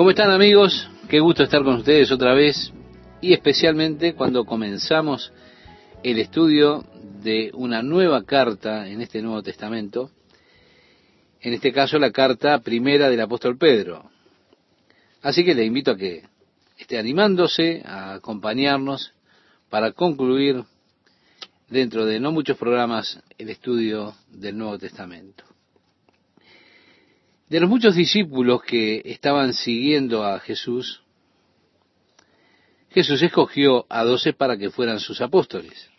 ¿Cómo están amigos? Qué gusto estar con ustedes otra vez y especialmente cuando comenzamos el estudio de una nueva carta en este Nuevo Testamento, en este caso la carta primera del apóstol Pedro. Así que le invito a que esté animándose a acompañarnos para concluir dentro de no muchos programas el estudio del Nuevo Testamento. De los muchos discípulos que estaban siguiendo a Jesús, Jesús escogió a doce para que fueran sus apóstoles.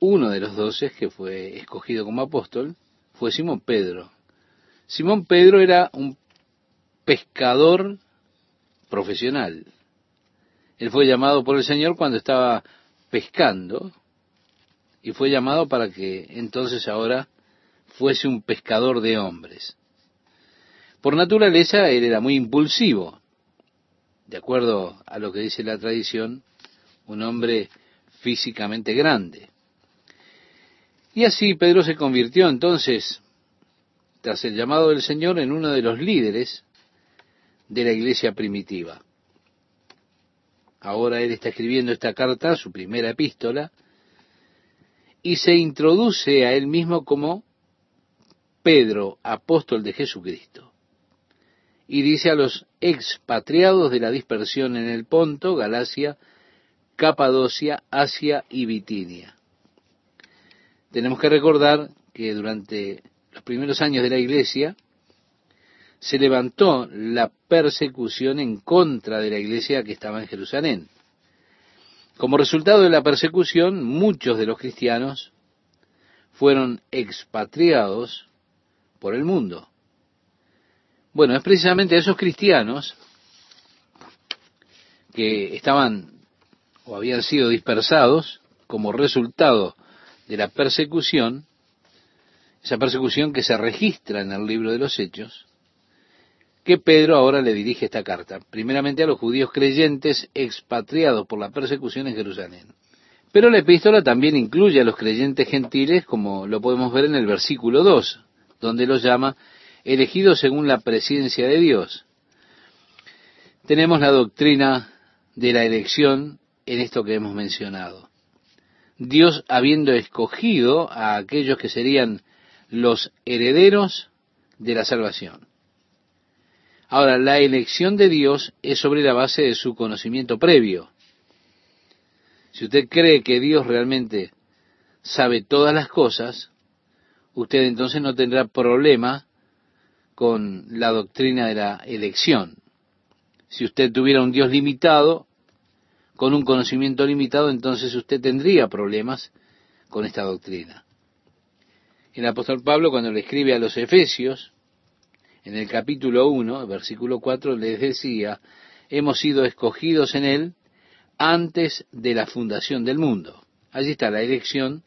Uno de los doce que fue escogido como apóstol fue Simón Pedro. Simón Pedro era un pescador profesional. Él fue llamado por el Señor cuando estaba pescando y fue llamado para que entonces ahora fuese un pescador de hombres. Por naturaleza él era muy impulsivo, de acuerdo a lo que dice la tradición, un hombre físicamente grande. Y así Pedro se convirtió entonces, tras el llamado del Señor, en uno de los líderes de la iglesia primitiva. Ahora él está escribiendo esta carta, su primera epístola, y se introduce a él mismo como Pedro, apóstol de Jesucristo y dice a los expatriados de la dispersión en el Ponto, Galacia, Capadocia, Asia y Bitinia. Tenemos que recordar que durante los primeros años de la iglesia se levantó la persecución en contra de la iglesia que estaba en Jerusalén. Como resultado de la persecución, muchos de los cristianos fueron expatriados por el mundo. Bueno, es precisamente a esos cristianos que estaban o habían sido dispersados como resultado de la persecución, esa persecución que se registra en el libro de los Hechos, que Pedro ahora le dirige esta carta, primeramente a los judíos creyentes expatriados por la persecución en Jerusalén. Pero la epístola también incluye a los creyentes gentiles, como lo podemos ver en el versículo 2, donde los llama elegidos según la presencia de Dios. Tenemos la doctrina de la elección en esto que hemos mencionado. Dios habiendo escogido a aquellos que serían los herederos de la salvación. Ahora, la elección de Dios es sobre la base de su conocimiento previo. Si usted cree que Dios realmente sabe todas las cosas, usted entonces no tendrá problema con la doctrina de la elección. Si usted tuviera un Dios limitado, con un conocimiento limitado, entonces usted tendría problemas con esta doctrina. El apóstol Pablo, cuando le escribe a los Efesios, en el capítulo 1, versículo 4, les decía, hemos sido escogidos en él antes de la fundación del mundo. Allí está la elección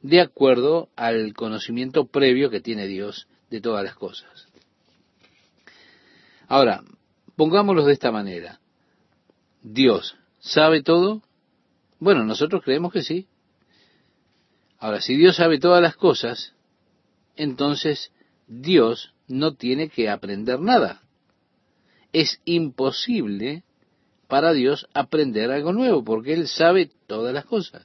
de acuerdo al conocimiento previo que tiene Dios de todas las cosas. Ahora, pongámoslo de esta manera. Dios sabe todo. Bueno, nosotros creemos que sí. Ahora, si Dios sabe todas las cosas, entonces Dios no tiene que aprender nada. Es imposible para Dios aprender algo nuevo, porque Él sabe todas las cosas.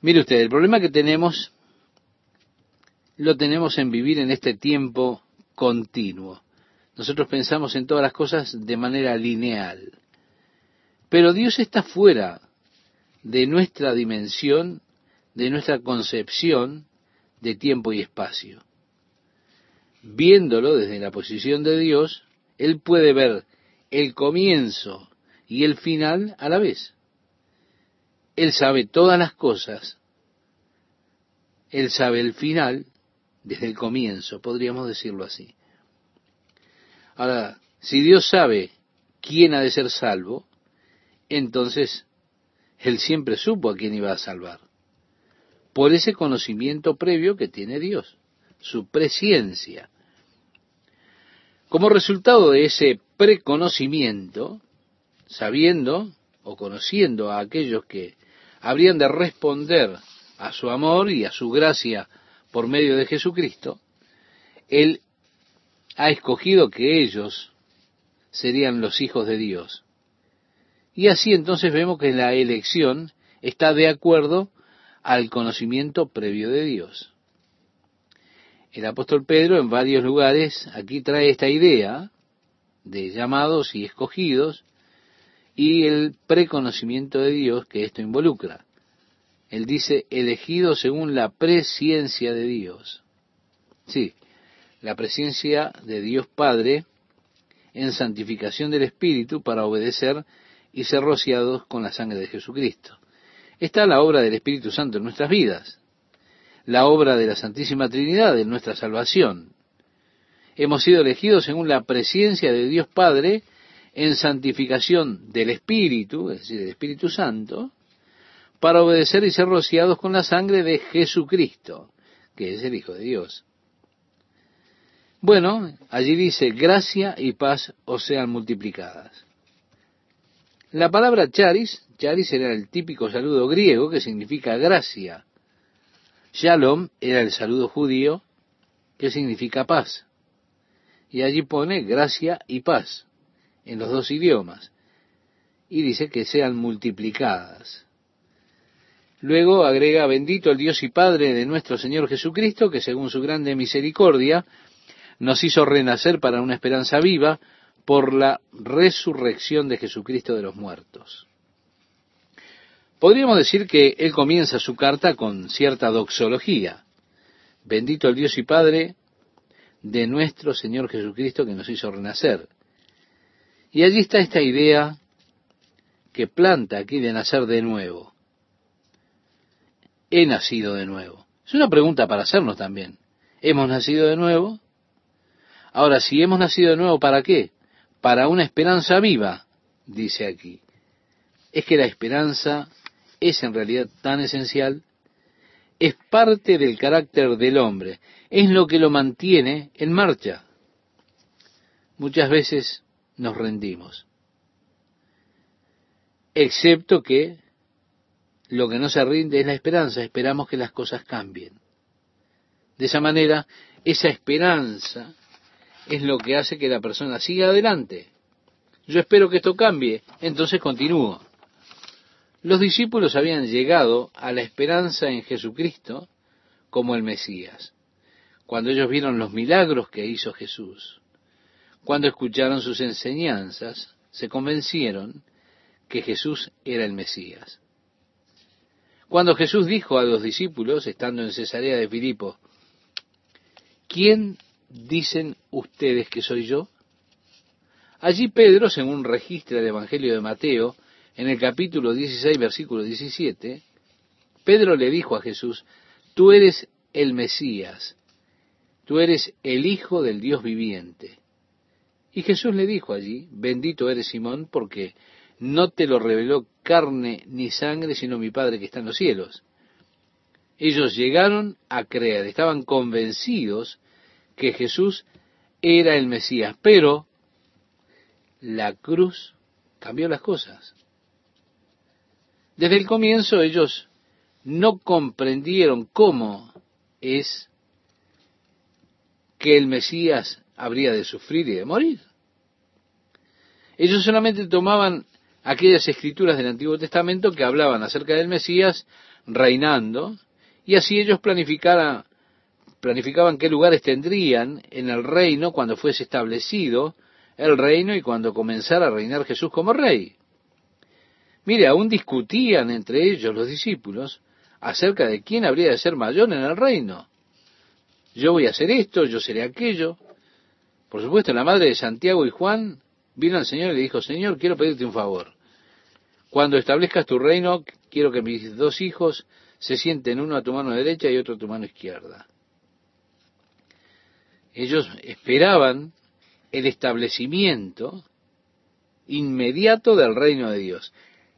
Mire usted, el problema que tenemos lo tenemos en vivir en este tiempo continuo. Nosotros pensamos en todas las cosas de manera lineal. Pero Dios está fuera de nuestra dimensión, de nuestra concepción de tiempo y espacio. Viéndolo desde la posición de Dios, Él puede ver el comienzo y el final a la vez. Él sabe todas las cosas. Él sabe el final desde el comienzo, podríamos decirlo así. Ahora, si Dios sabe quién ha de ser salvo, entonces Él siempre supo a quién iba a salvar. Por ese conocimiento previo que tiene Dios, su presciencia. Como resultado de ese preconocimiento, sabiendo o conociendo a aquellos que habrían de responder a su amor y a su gracia por medio de Jesucristo, Él ha escogido que ellos serían los hijos de Dios. Y así entonces vemos que la elección está de acuerdo al conocimiento previo de Dios. El apóstol Pedro en varios lugares aquí trae esta idea de llamados y escogidos y el preconocimiento de Dios que esto involucra. Él dice elegido según la presciencia de Dios. Sí, la presencia de Dios Padre en santificación del Espíritu para obedecer y ser rociados con la sangre de Jesucristo. Está la obra del Espíritu Santo en nuestras vidas, la obra de la Santísima Trinidad en nuestra salvación. Hemos sido elegidos según la presencia de Dios Padre en santificación del Espíritu, es decir, del Espíritu Santo, para obedecer y ser rociados con la sangre de Jesucristo, que es el Hijo de Dios. Bueno, allí dice, gracia y paz os sean multiplicadas. La palabra charis, charis era el típico saludo griego que significa gracia. Shalom era el saludo judío que significa paz. Y allí pone gracia y paz en los dos idiomas. Y dice que sean multiplicadas. Luego agrega, bendito el Dios y Padre de nuestro Señor Jesucristo, que según su grande misericordia nos hizo renacer para una esperanza viva por la resurrección de Jesucristo de los muertos. Podríamos decir que él comienza su carta con cierta doxología. Bendito el Dios y Padre de nuestro Señor Jesucristo que nos hizo renacer. Y allí está esta idea que planta aquí de nacer de nuevo. He nacido de nuevo. Es una pregunta para hacernos también. ¿Hemos nacido de nuevo? Ahora, si hemos nacido de nuevo, ¿para qué? Para una esperanza viva, dice aquí. Es que la esperanza es en realidad tan esencial, es parte del carácter del hombre, es lo que lo mantiene en marcha. Muchas veces nos rendimos, excepto que lo que no se rinde es la esperanza, esperamos que las cosas cambien. De esa manera, esa esperanza es lo que hace que la persona siga adelante. Yo espero que esto cambie, entonces continúo. Los discípulos habían llegado a la esperanza en Jesucristo como el Mesías, cuando ellos vieron los milagros que hizo Jesús, cuando escucharon sus enseñanzas, se convencieron que Jesús era el Mesías. Cuando Jesús dijo a los discípulos, estando en Cesarea de Filipo, ¿quién dicen ustedes que soy yo? Allí Pedro, según registra el Evangelio de Mateo, en el capítulo 16, versículo 17, Pedro le dijo a Jesús, tú eres el Mesías, tú eres el Hijo del Dios viviente. Y Jesús le dijo allí, bendito eres Simón, porque no te lo reveló carne ni sangre, sino mi Padre que está en los cielos. Ellos llegaron a creer, estaban convencidos que Jesús era el Mesías, pero la cruz cambió las cosas. Desde el comienzo ellos no comprendieron cómo es que el Mesías habría de sufrir y de morir. Ellos solamente tomaban aquellas escrituras del Antiguo Testamento que hablaban acerca del Mesías reinando, y así ellos planificaban qué lugares tendrían en el reino cuando fuese establecido el reino y cuando comenzara a reinar Jesús como rey. Mire, aún discutían entre ellos los discípulos acerca de quién habría de ser mayor en el reino. Yo voy a hacer esto, yo seré aquello. Por supuesto, la madre de Santiago y Juan vino al Señor y le dijo, Señor, quiero pedirte un favor. Cuando establezcas tu reino, quiero que mis dos hijos se sienten uno a tu mano derecha y otro a tu mano izquierda. Ellos esperaban el establecimiento inmediato del reino de Dios.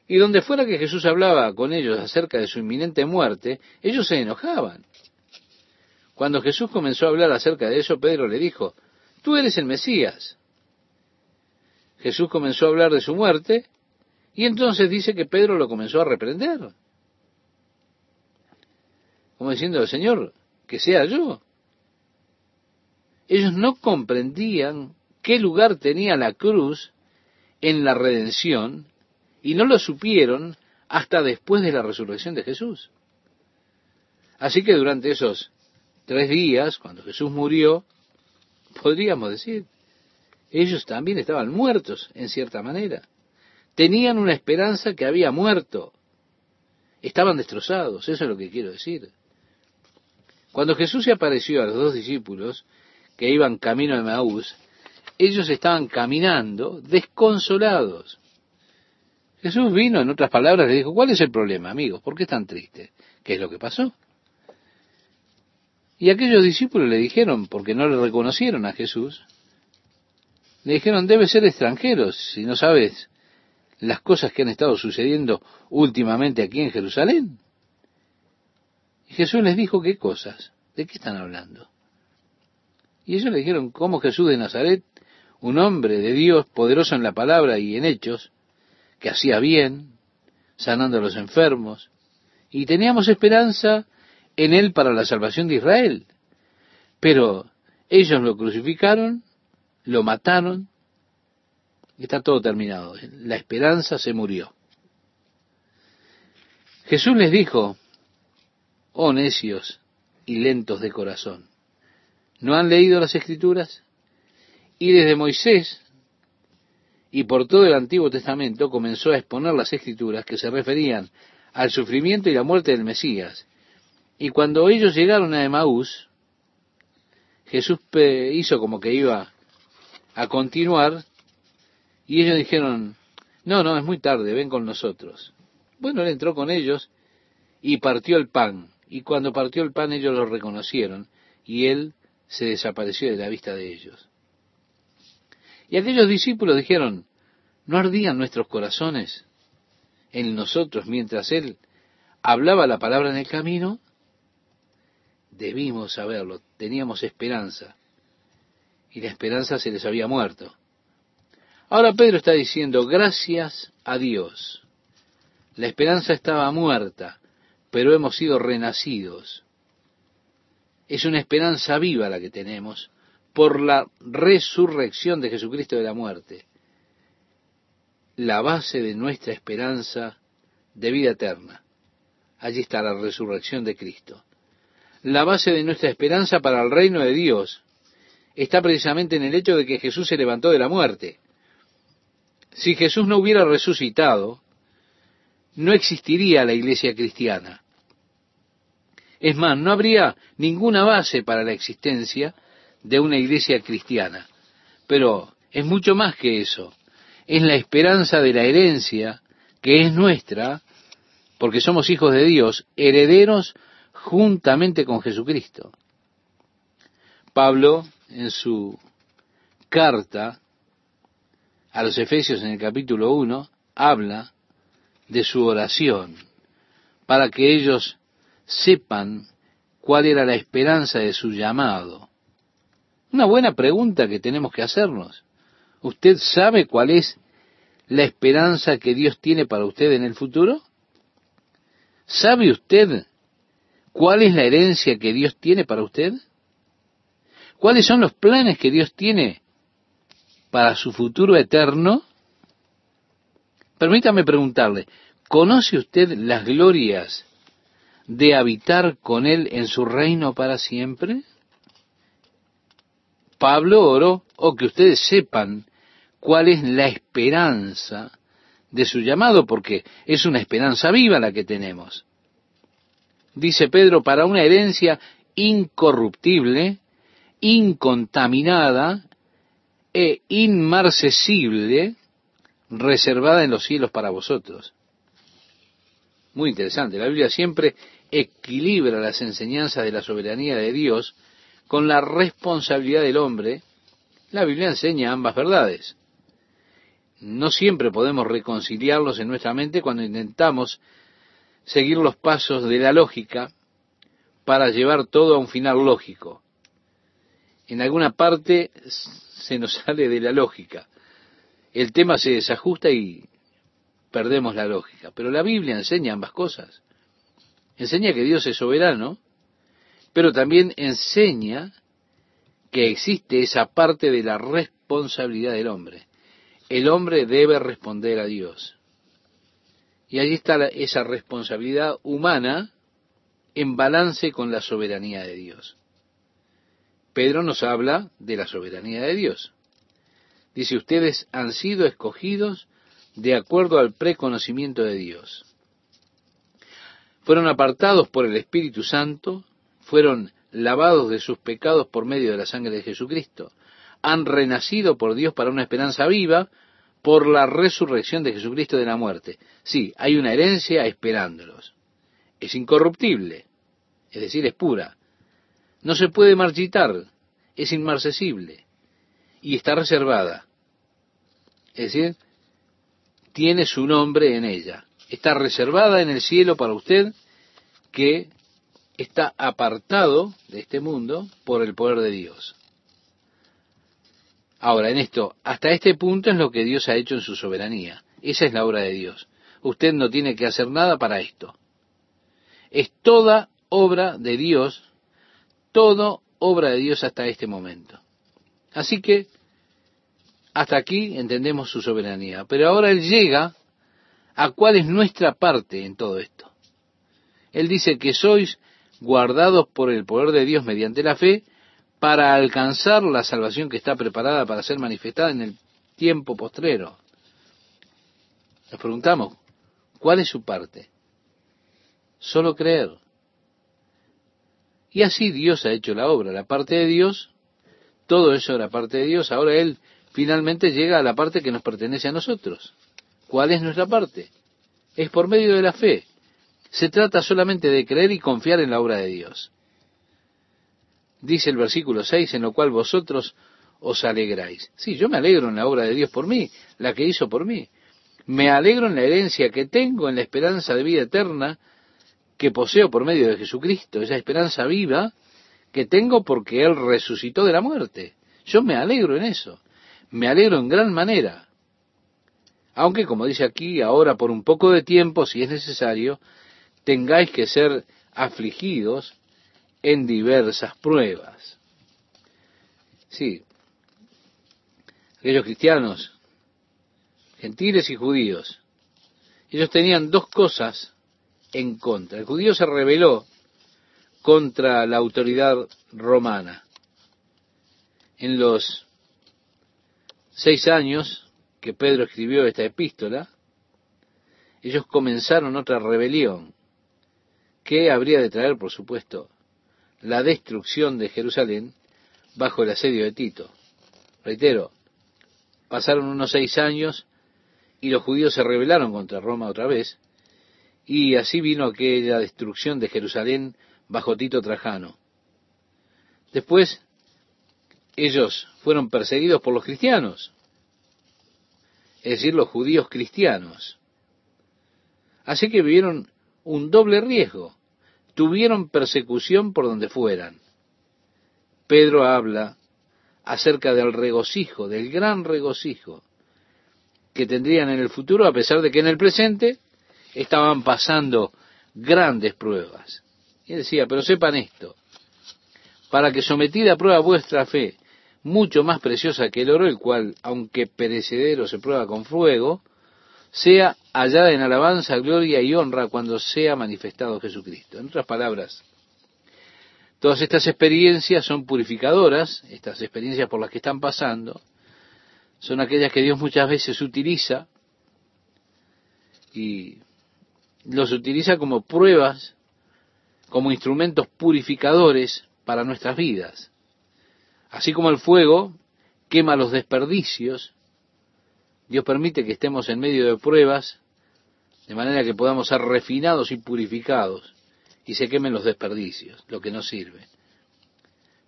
Y donde fuera que Jesús hablaba con ellos acerca de su inminente muerte, ellos se enojaban. Cuando Jesús comenzó a hablar acerca de eso, Pedro le dijo, tú eres el Mesías. Jesús comenzó a hablar de su muerte y entonces dice que Pedro lo comenzó a reprender. Como diciendo, Señor, que sea yo. ellos no comprendían qué lugar tenía la cruz en la redención y no lo supieron hasta después de la resurrección de Jesús. Así que durante esos tres días, cuando Jesús murió, podríamos decir, ellos también estaban muertos, en cierta manera. Tenían una esperanza que había muerto. Estaban destrozados, eso es lo que quiero decir. Cuando Jesús se apareció a los dos discípulos que iban camino de Maús, ellos estaban caminando desconsolados. Jesús vino, en otras palabras, le dijo, ¿cuál es el problema, amigos? ¿Por qué están tristes? ¿Qué es lo que pasó? Y aquellos discípulos le dijeron, porque no le reconocieron a Jesús, le dijeron, debe ser extranjeros si no sabes las cosas que han estado sucediendo últimamente aquí en Jerusalén. Y Jesús les dijo, ¿qué cosas? ¿De qué están hablando? Y ellos le dijeron, ¿cómo Jesús de Nazaret, un hombre de Dios, poderoso en la palabra y en hechos, que hacía bien, sanando a los enfermos, y teníamos esperanza en él para la salvación de Israel. Pero ellos lo crucificaron, lo mataron, y está todo terminado. La esperanza se murió. Jesús les dijo, oh necios y lentos de corazón, ¿no han leído las escrituras? Y desde Moisés y por todo el Antiguo Testamento comenzó a exponer las escrituras que se referían al sufrimiento y la muerte del Mesías. Y cuando ellos llegaron a Emaús, Jesús hizo como que iba a continuar y ellos dijeron, no, no, es muy tarde, ven con nosotros. Bueno, él entró con ellos y partió el pan. Y cuando partió el pan ellos lo reconocieron y él se desapareció de la vista de ellos. Y aquellos discípulos dijeron, ¿no ardían nuestros corazones en nosotros mientras él hablaba la palabra en el camino? Debimos saberlo, teníamos esperanza. Y la esperanza se les había muerto. Ahora Pedro está diciendo, gracias a Dios. La esperanza estaba muerta, pero hemos sido renacidos. Es una esperanza viva la que tenemos por la resurrección de Jesucristo de la muerte. La base de nuestra esperanza de vida eterna. Allí está la resurrección de Cristo. La base de nuestra esperanza para el reino de Dios está precisamente en el hecho de que Jesús se levantó de la muerte. Si Jesús no hubiera resucitado, no existiría la iglesia cristiana. Es más, no habría ninguna base para la existencia de una iglesia cristiana. Pero es mucho más que eso. Es la esperanza de la herencia que es nuestra, porque somos hijos de Dios, herederos juntamente con Jesucristo. Pablo, en su carta a los Efesios en el capítulo 1, habla de su oración, para que ellos sepan cuál era la esperanza de su llamado. Una buena pregunta que tenemos que hacernos. ¿Usted sabe cuál es la esperanza que Dios tiene para usted en el futuro? ¿Sabe usted cuál es la herencia que Dios tiene para usted? ¿Cuáles son los planes que Dios tiene para su futuro eterno? Permítame preguntarle, ¿conoce usted las glorias de habitar con Él en su reino para siempre? Pablo oró, o que ustedes sepan cuál es la esperanza de su llamado, porque es una esperanza viva la que tenemos. Dice Pedro, para una herencia incorruptible, incontaminada e inmarcesible, reservada en los cielos para vosotros. Muy interesante. La Biblia siempre equilibra las enseñanzas de la soberanía de Dios con la responsabilidad del hombre. La Biblia enseña ambas verdades. No siempre podemos reconciliarlos en nuestra mente cuando intentamos seguir los pasos de la lógica para llevar todo a un final lógico. En alguna parte se nos sale de la lógica. El tema se desajusta y perdemos la lógica. Pero la Biblia enseña ambas cosas. Enseña que Dios es soberano, pero también enseña que existe esa parte de la responsabilidad del hombre. El hombre debe responder a Dios. Y allí está esa responsabilidad humana en balance con la soberanía de Dios. Pedro nos habla de la soberanía de Dios. Dice, ustedes han sido escogidos de acuerdo al preconocimiento de Dios. Fueron apartados por el Espíritu Santo, fueron lavados de sus pecados por medio de la sangre de Jesucristo, han renacido por Dios para una esperanza viva por la resurrección de Jesucristo de la muerte. Sí, hay una herencia esperándolos. Es incorruptible, es decir, es pura. No se puede marchitar, es inmarcesible y está reservada. Es decir, tiene su nombre en ella. Está reservada en el cielo para usted que está apartado de este mundo por el poder de Dios. Ahora, en esto, hasta este punto es lo que Dios ha hecho en su soberanía. Esa es la obra de Dios. Usted no tiene que hacer nada para esto. Es toda obra de Dios, todo obra de Dios hasta este momento. Así que, hasta aquí entendemos su soberanía. Pero ahora Él llega a cuál es nuestra parte en todo esto. Él dice que sois guardados por el poder de Dios mediante la fe para alcanzar la salvación que está preparada para ser manifestada en el tiempo postrero. Nos preguntamos, ¿cuál es su parte? Solo creer. Y así Dios ha hecho la obra, la parte de Dios, todo eso era parte de Dios, ahora Él finalmente llega a la parte que nos pertenece a nosotros. ¿Cuál es nuestra parte? Es por medio de la fe. Se trata solamente de creer y confiar en la obra de Dios dice el versículo 6, en lo cual vosotros os alegráis. Sí, yo me alegro en la obra de Dios por mí, la que hizo por mí. Me alegro en la herencia que tengo, en la esperanza de vida eterna que poseo por medio de Jesucristo, esa esperanza viva que tengo porque Él resucitó de la muerte. Yo me alegro en eso, me alegro en gran manera. Aunque, como dice aquí, ahora por un poco de tiempo, si es necesario, tengáis que ser afligidos en diversas pruebas. Sí, aquellos cristianos, gentiles y judíos, ellos tenían dos cosas en contra. El judío se rebeló contra la autoridad romana. En los seis años que Pedro escribió esta epístola, ellos comenzaron otra rebelión que habría de traer, por supuesto, la destrucción de Jerusalén bajo el asedio de Tito. Reitero, pasaron unos seis años y los judíos se rebelaron contra Roma otra vez, y así vino aquella destrucción de Jerusalén bajo Tito Trajano. Después, ellos fueron perseguidos por los cristianos, es decir, los judíos cristianos. Así que vivieron un doble riesgo tuvieron persecución por donde fueran. Pedro habla acerca del regocijo, del gran regocijo que tendrían en el futuro, a pesar de que en el presente estaban pasando grandes pruebas. Y decía, pero sepan esto, para que sometida a prueba vuestra fe, mucho más preciosa que el oro, el cual, aunque perecedero, se prueba con fuego, sea hallada en alabanza, gloria y honra cuando sea manifestado Jesucristo. En otras palabras, todas estas experiencias son purificadoras, estas experiencias por las que están pasando, son aquellas que Dios muchas veces utiliza y los utiliza como pruebas, como instrumentos purificadores para nuestras vidas. Así como el fuego quema los desperdicios, Dios permite que estemos en medio de pruebas, de manera que podamos ser refinados y purificados y se quemen los desperdicios, lo que no sirve.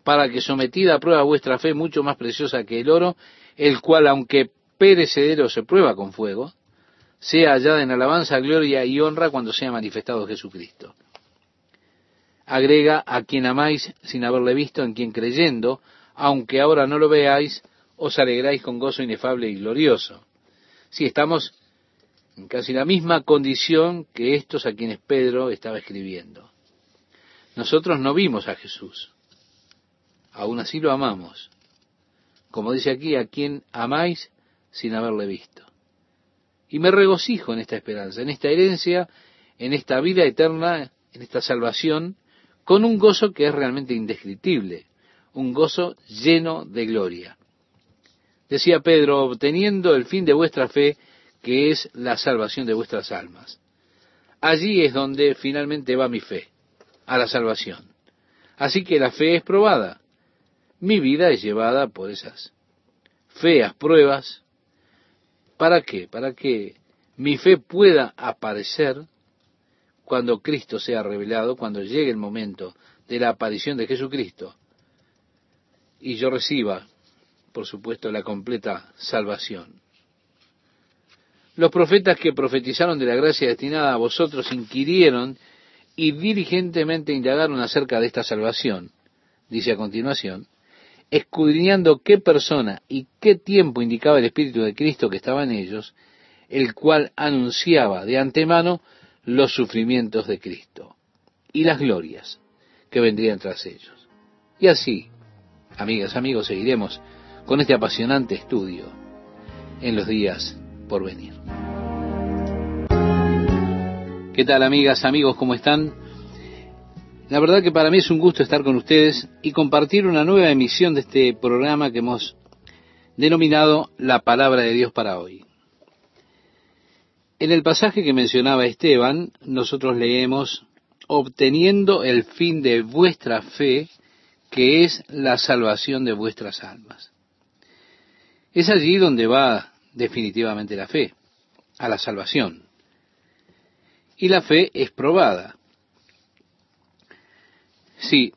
Para que sometida a prueba vuestra fe, mucho más preciosa que el oro, el cual, aunque perecedero se prueba con fuego, sea hallada en alabanza, gloria y honra cuando sea manifestado Jesucristo. Agrega a quien amáis sin haberle visto, en quien creyendo, aunque ahora no lo veáis, os alegráis con gozo inefable y glorioso. Sí, estamos en casi la misma condición que estos a quienes Pedro estaba escribiendo. Nosotros no vimos a Jesús. aún así lo amamos. Como dice aquí, a quien amáis sin haberle visto. Y me regocijo en esta esperanza, en esta herencia, en esta vida eterna, en esta salvación, con un gozo que es realmente indescriptible, un gozo lleno de gloria. Decía Pedro, obteniendo el fin de vuestra fe, que es la salvación de vuestras almas. Allí es donde finalmente va mi fe, a la salvación. Así que la fe es probada. Mi vida es llevada por esas feas pruebas. ¿Para qué? Para que mi fe pueda aparecer cuando Cristo sea revelado, cuando llegue el momento de la aparición de Jesucristo y yo reciba, por supuesto, la completa salvación. Los profetas que profetizaron de la gracia destinada a vosotros inquirieron y diligentemente indagaron acerca de esta salvación, dice a continuación, escudriñando qué persona y qué tiempo indicaba el Espíritu de Cristo que estaba en ellos, el cual anunciaba de antemano los sufrimientos de Cristo y las glorias que vendrían tras ellos. Y así, amigas, amigos, seguiremos con este apasionante estudio en los días por venir. ¿Qué tal, amigas, amigos? ¿Cómo están? La verdad que para mí es un gusto estar con ustedes y compartir una nueva emisión de este programa que hemos denominado La Palabra de Dios para hoy. En el pasaje que mencionaba Esteban, nosotros leemos, obteniendo el fin de vuestra fe, que es la salvación de vuestras almas. Es allí donde va definitivamente la fe, a la salvación. Y la fe es probada. Sí,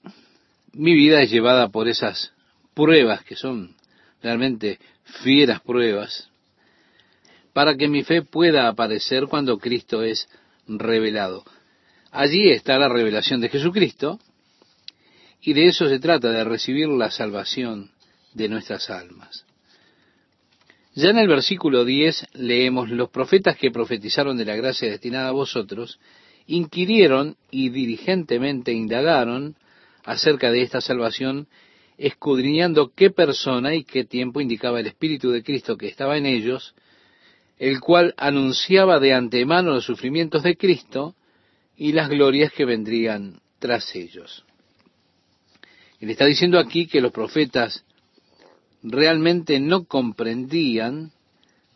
mi vida es llevada por esas pruebas que son realmente fieras pruebas, para que mi fe pueda aparecer cuando Cristo es revelado. Allí está la revelación de Jesucristo, y de eso se trata, de recibir la salvación de nuestras almas. Ya en el versículo 10 leemos, los profetas que profetizaron de la gracia destinada a vosotros, inquirieron y diligentemente indagaron acerca de esta salvación, escudriñando qué persona y qué tiempo indicaba el Espíritu de Cristo que estaba en ellos, el cual anunciaba de antemano los sufrimientos de Cristo y las glorias que vendrían tras ellos. Él está diciendo aquí que los profetas realmente no comprendían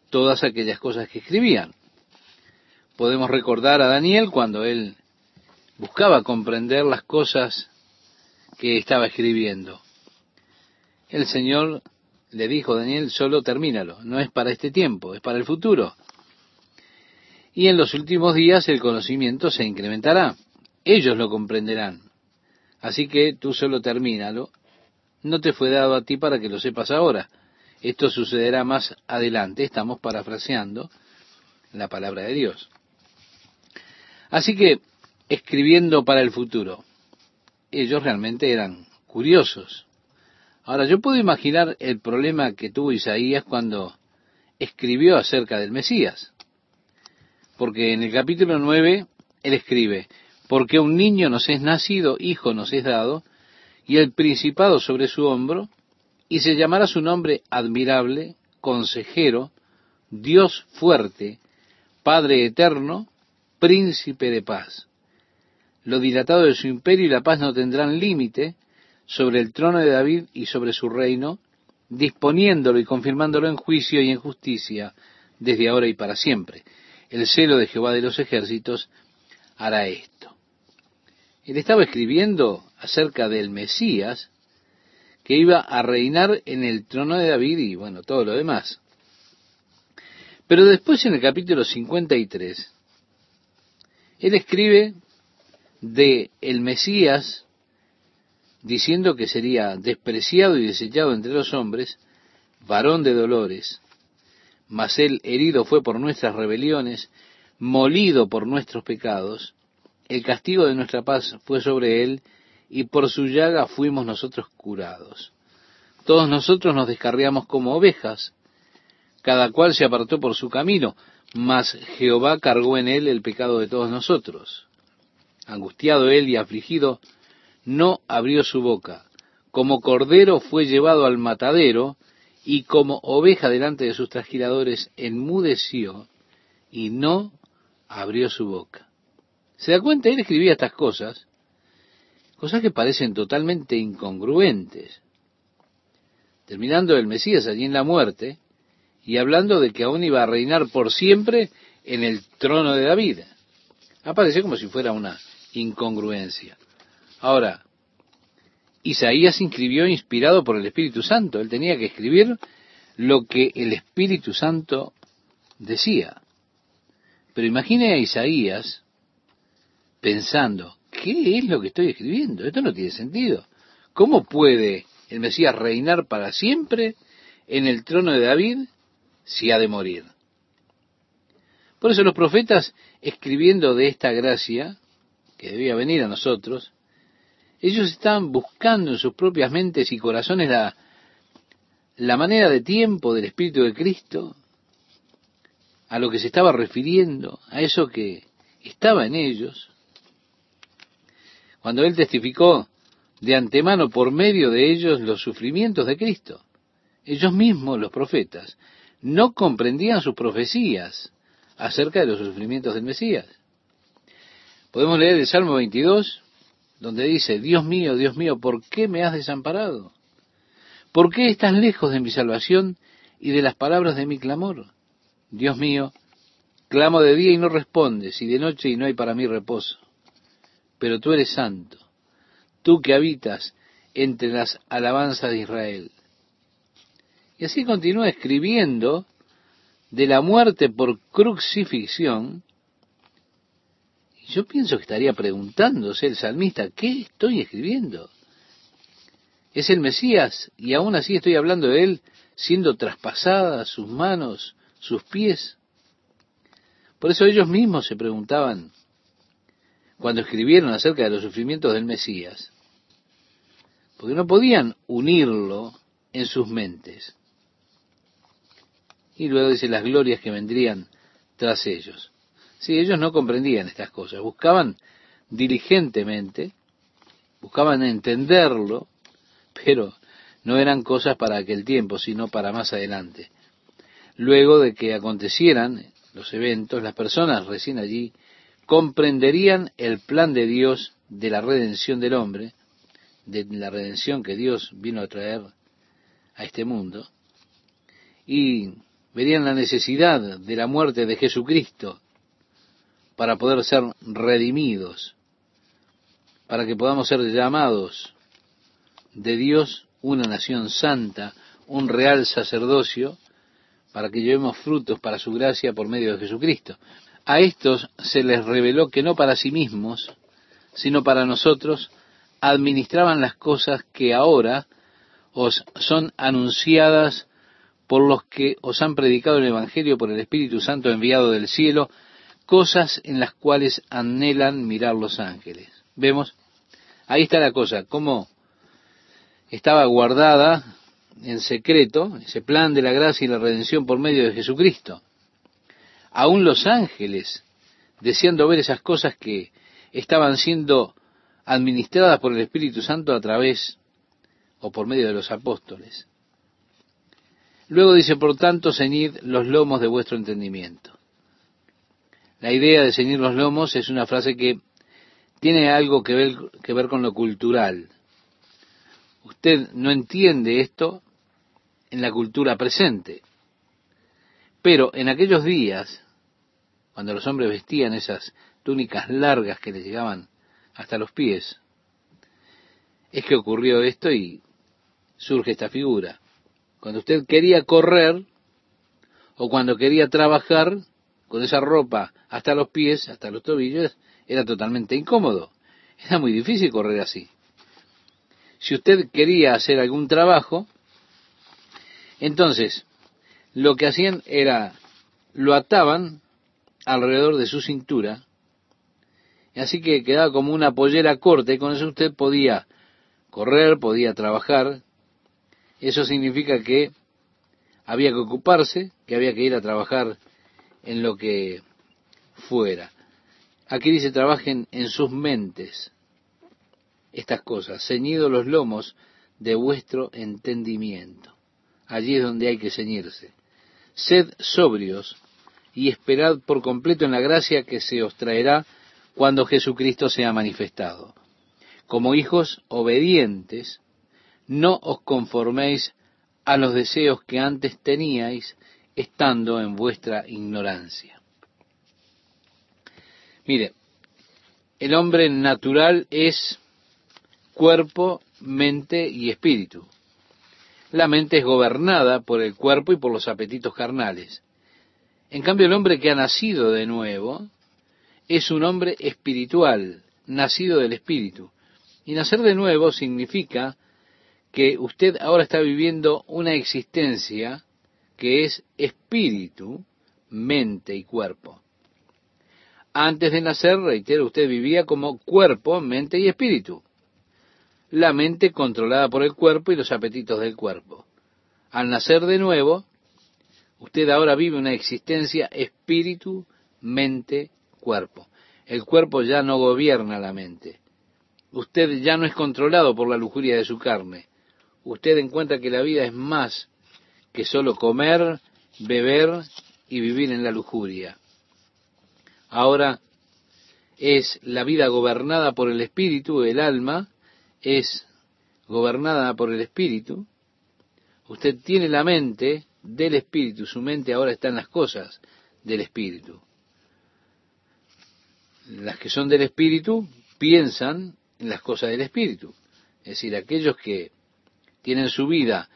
todas aquellas cosas que escribían. Podemos recordar a Daniel cuando él buscaba comprender las cosas que estaba escribiendo. El Señor le dijo Daniel, solo termínalo, no es para este tiempo, es para el futuro. Y en los últimos días el conocimiento se incrementará, ellos lo comprenderán. Así que tú solo termínalo, no te fue dado a ti para que lo sepas ahora. Esto sucederá más adelante, estamos parafraseando la palabra de Dios. Así que, escribiendo para el futuro, ellos realmente eran curiosos Ahora, yo puedo imaginar el problema que tuvo Isaías cuando escribió acerca del Mesías. Porque en el capítulo 9 él escribe, porque un niño nos es nacido, hijo nos es dado, y el principado sobre su hombro, y se llamará su nombre admirable, consejero, Dios fuerte, Padre eterno, príncipe de paz. Lo dilatado de su imperio y la paz no tendrán límite, sobre el trono de David y sobre su reino, disponiéndolo y confirmándolo en juicio y en justicia desde ahora y para siempre. El celo de Jehová de los ejércitos hará esto. Él estaba escribiendo acerca del Mesías que iba a reinar en el trono de David y bueno, todo lo demás. Pero después en el capítulo 53, él escribe de el Mesías diciendo que sería despreciado y desechado entre los hombres, varón de dolores, mas él herido fue por nuestras rebeliones, molido por nuestros pecados, el castigo de nuestra paz fue sobre él, y por su llaga fuimos nosotros curados. Todos nosotros nos descarriamos como ovejas, cada cual se apartó por su camino, mas Jehová cargó en él el pecado de todos nosotros. Angustiado él y afligido, no abrió su boca. como cordero fue llevado al matadero, y como oveja delante de sus trasquiladores enmudeció y no abrió su boca. ¿Se da cuenta? Él escribía estas cosas, cosas que parecen totalmente incongruentes. Terminando el Mesías allí en la muerte y hablando de que aún iba a reinar por siempre en el trono de David. Aparece como si fuera una incongruencia. Ahora, Isaías escribió inspirado por el Espíritu Santo. Él tenía que escribir lo que el Espíritu Santo decía. Pero imagine a Isaías pensando, ¿qué es lo que estoy escribiendo? Esto no tiene sentido. ¿Cómo puede el Mesías reinar para siempre en el trono de David si ha de morir? Por eso los profetas, escribiendo de esta gracia que debía venir a nosotros, ellos estaban buscando en sus propias mentes y corazones la, la manera de tiempo del Espíritu de Cristo, a lo que se estaba refiriendo, a eso que estaba en ellos. Cuando Él testificó de antemano por medio de ellos los sufrimientos de Cristo, ellos mismos, los profetas, no comprendían sus profecías acerca de los sufrimientos del Mesías. Podemos leer el Salmo 22, donde dice, Dios mío, Dios mío, ¿por qué me has desamparado? ¿Por qué estás lejos de mi salvación y de las palabras de mi clamor? Dios mío, clamo de día y no respondes, y de noche y no hay para mí reposo. Pero tú eres santo, tú que habitas entre las alabanzas de Israel. Y así continúa escribiendo de la muerte por crucifixión yo pienso que estaría preguntándose el salmista, ¿qué estoy escribiendo? Es el Mesías y aún así estoy hablando de él siendo traspasada sus manos, sus pies. Por eso ellos mismos se preguntaban cuando escribieron acerca de los sufrimientos del Mesías, porque no podían unirlo en sus mentes. Y luego dice las glorias que vendrían tras ellos. Sí, ellos no comprendían estas cosas, buscaban diligentemente, buscaban entenderlo, pero no eran cosas para aquel tiempo, sino para más adelante. Luego de que acontecieran los eventos, las personas recién allí comprenderían el plan de Dios de la redención del hombre, de la redención que Dios vino a traer a este mundo, y verían la necesidad de la muerte de Jesucristo para poder ser redimidos, para que podamos ser llamados de Dios una nación santa, un real sacerdocio, para que llevemos frutos para su gracia por medio de Jesucristo. A estos se les reveló que no para sí mismos, sino para nosotros, administraban las cosas que ahora os son anunciadas por los que os han predicado el Evangelio por el Espíritu Santo enviado del cielo, cosas en las cuales anhelan mirar los ángeles. Vemos, ahí está la cosa, cómo estaba guardada en secreto ese plan de la gracia y la redención por medio de Jesucristo. Aún los ángeles, deseando ver esas cosas que estaban siendo administradas por el Espíritu Santo a través o por medio de los apóstoles. Luego dice, por tanto, ceñid los lomos de vuestro entendimiento. La idea de ceñir los lomos es una frase que tiene algo que ver, que ver con lo cultural. Usted no entiende esto en la cultura presente. Pero en aquellos días, cuando los hombres vestían esas túnicas largas que les llegaban hasta los pies, es que ocurrió esto y surge esta figura. Cuando usted quería correr o cuando quería trabajar, con esa ropa hasta los pies, hasta los tobillos, era totalmente incómodo. Era muy difícil correr así. Si usted quería hacer algún trabajo, entonces lo que hacían era lo ataban alrededor de su cintura, así que quedaba como una pollera corta y con eso usted podía correr, podía trabajar. Eso significa que había que ocuparse, que había que ir a trabajar en lo que fuera. Aquí dice, trabajen en sus mentes estas cosas, ceñidos los lomos de vuestro entendimiento. Allí es donde hay que ceñirse. Sed sobrios y esperad por completo en la gracia que se os traerá cuando Jesucristo sea manifestado. Como hijos obedientes, no os conforméis a los deseos que antes teníais estando en vuestra ignorancia. Mire, el hombre natural es cuerpo, mente y espíritu. La mente es gobernada por el cuerpo y por los apetitos carnales. En cambio, el hombre que ha nacido de nuevo es un hombre espiritual, nacido del espíritu. Y nacer de nuevo significa que usted ahora está viviendo una existencia que es espíritu, mente y cuerpo. Antes de nacer, reitero, usted vivía como cuerpo, mente y espíritu. La mente controlada por el cuerpo y los apetitos del cuerpo. Al nacer de nuevo, usted ahora vive una existencia espíritu, mente, cuerpo. El cuerpo ya no gobierna la mente. Usted ya no es controlado por la lujuria de su carne. Usted encuentra que la vida es más que solo comer, beber y vivir en la lujuria. Ahora es la vida gobernada por el espíritu, el alma es gobernada por el espíritu. Usted tiene la mente del espíritu, su mente ahora está en las cosas del espíritu. Las que son del espíritu piensan en las cosas del espíritu. Es decir, aquellos que tienen su vida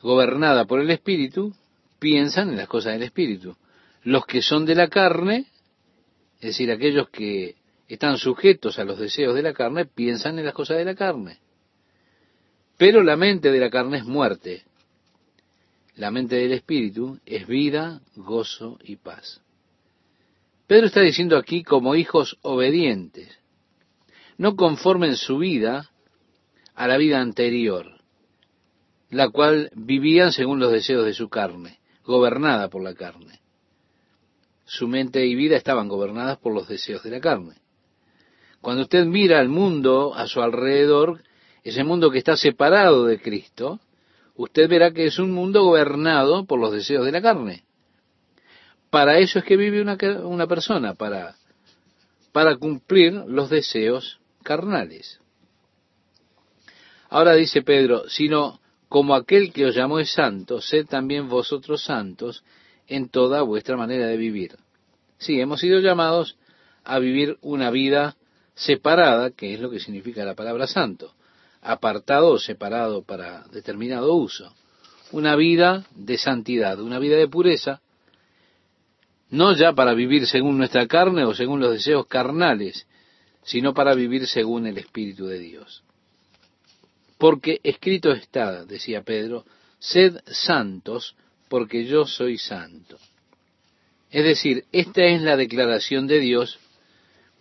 gobernada por el espíritu piensan en las cosas del espíritu. Los que son de la carne, es decir, aquellos que están sujetos a los deseos de la carne, piensan en las cosas de la carne. Pero la mente de la carne es muerte. La mente del espíritu es vida, gozo y paz. Pedro está diciendo aquí como hijos obedientes. No conformen su vida a la vida anterior, la cual vivían según los deseos de su carne, gobernada por la carne. Su mente y vida estaban gobernadas por los deseos de la carne. Cuando usted mira al mundo a su alrededor, ese mundo que está separado de Cristo, usted verá que es un mundo gobernado por los deseos de la carne. Para eso es que vive una, una persona, para, para cumplir los deseos carnales. Ahora dice Pedro, sino como aquel que os llamó es santo, sed también vosotros santos en toda vuestra manera de vivir. Sí, hemos sido llamados a vivir una vida separada, que es lo que significa la palabra santo, apartado o separado para determinado uso. Una vida de santidad, una vida de pureza, no ya para vivir según nuestra carne o según los deseos carnales, sino para vivir según el Espíritu de Dios. Porque escrito está, decía Pedro, sed santos porque yo soy santo. Es decir, esta es la declaración de Dios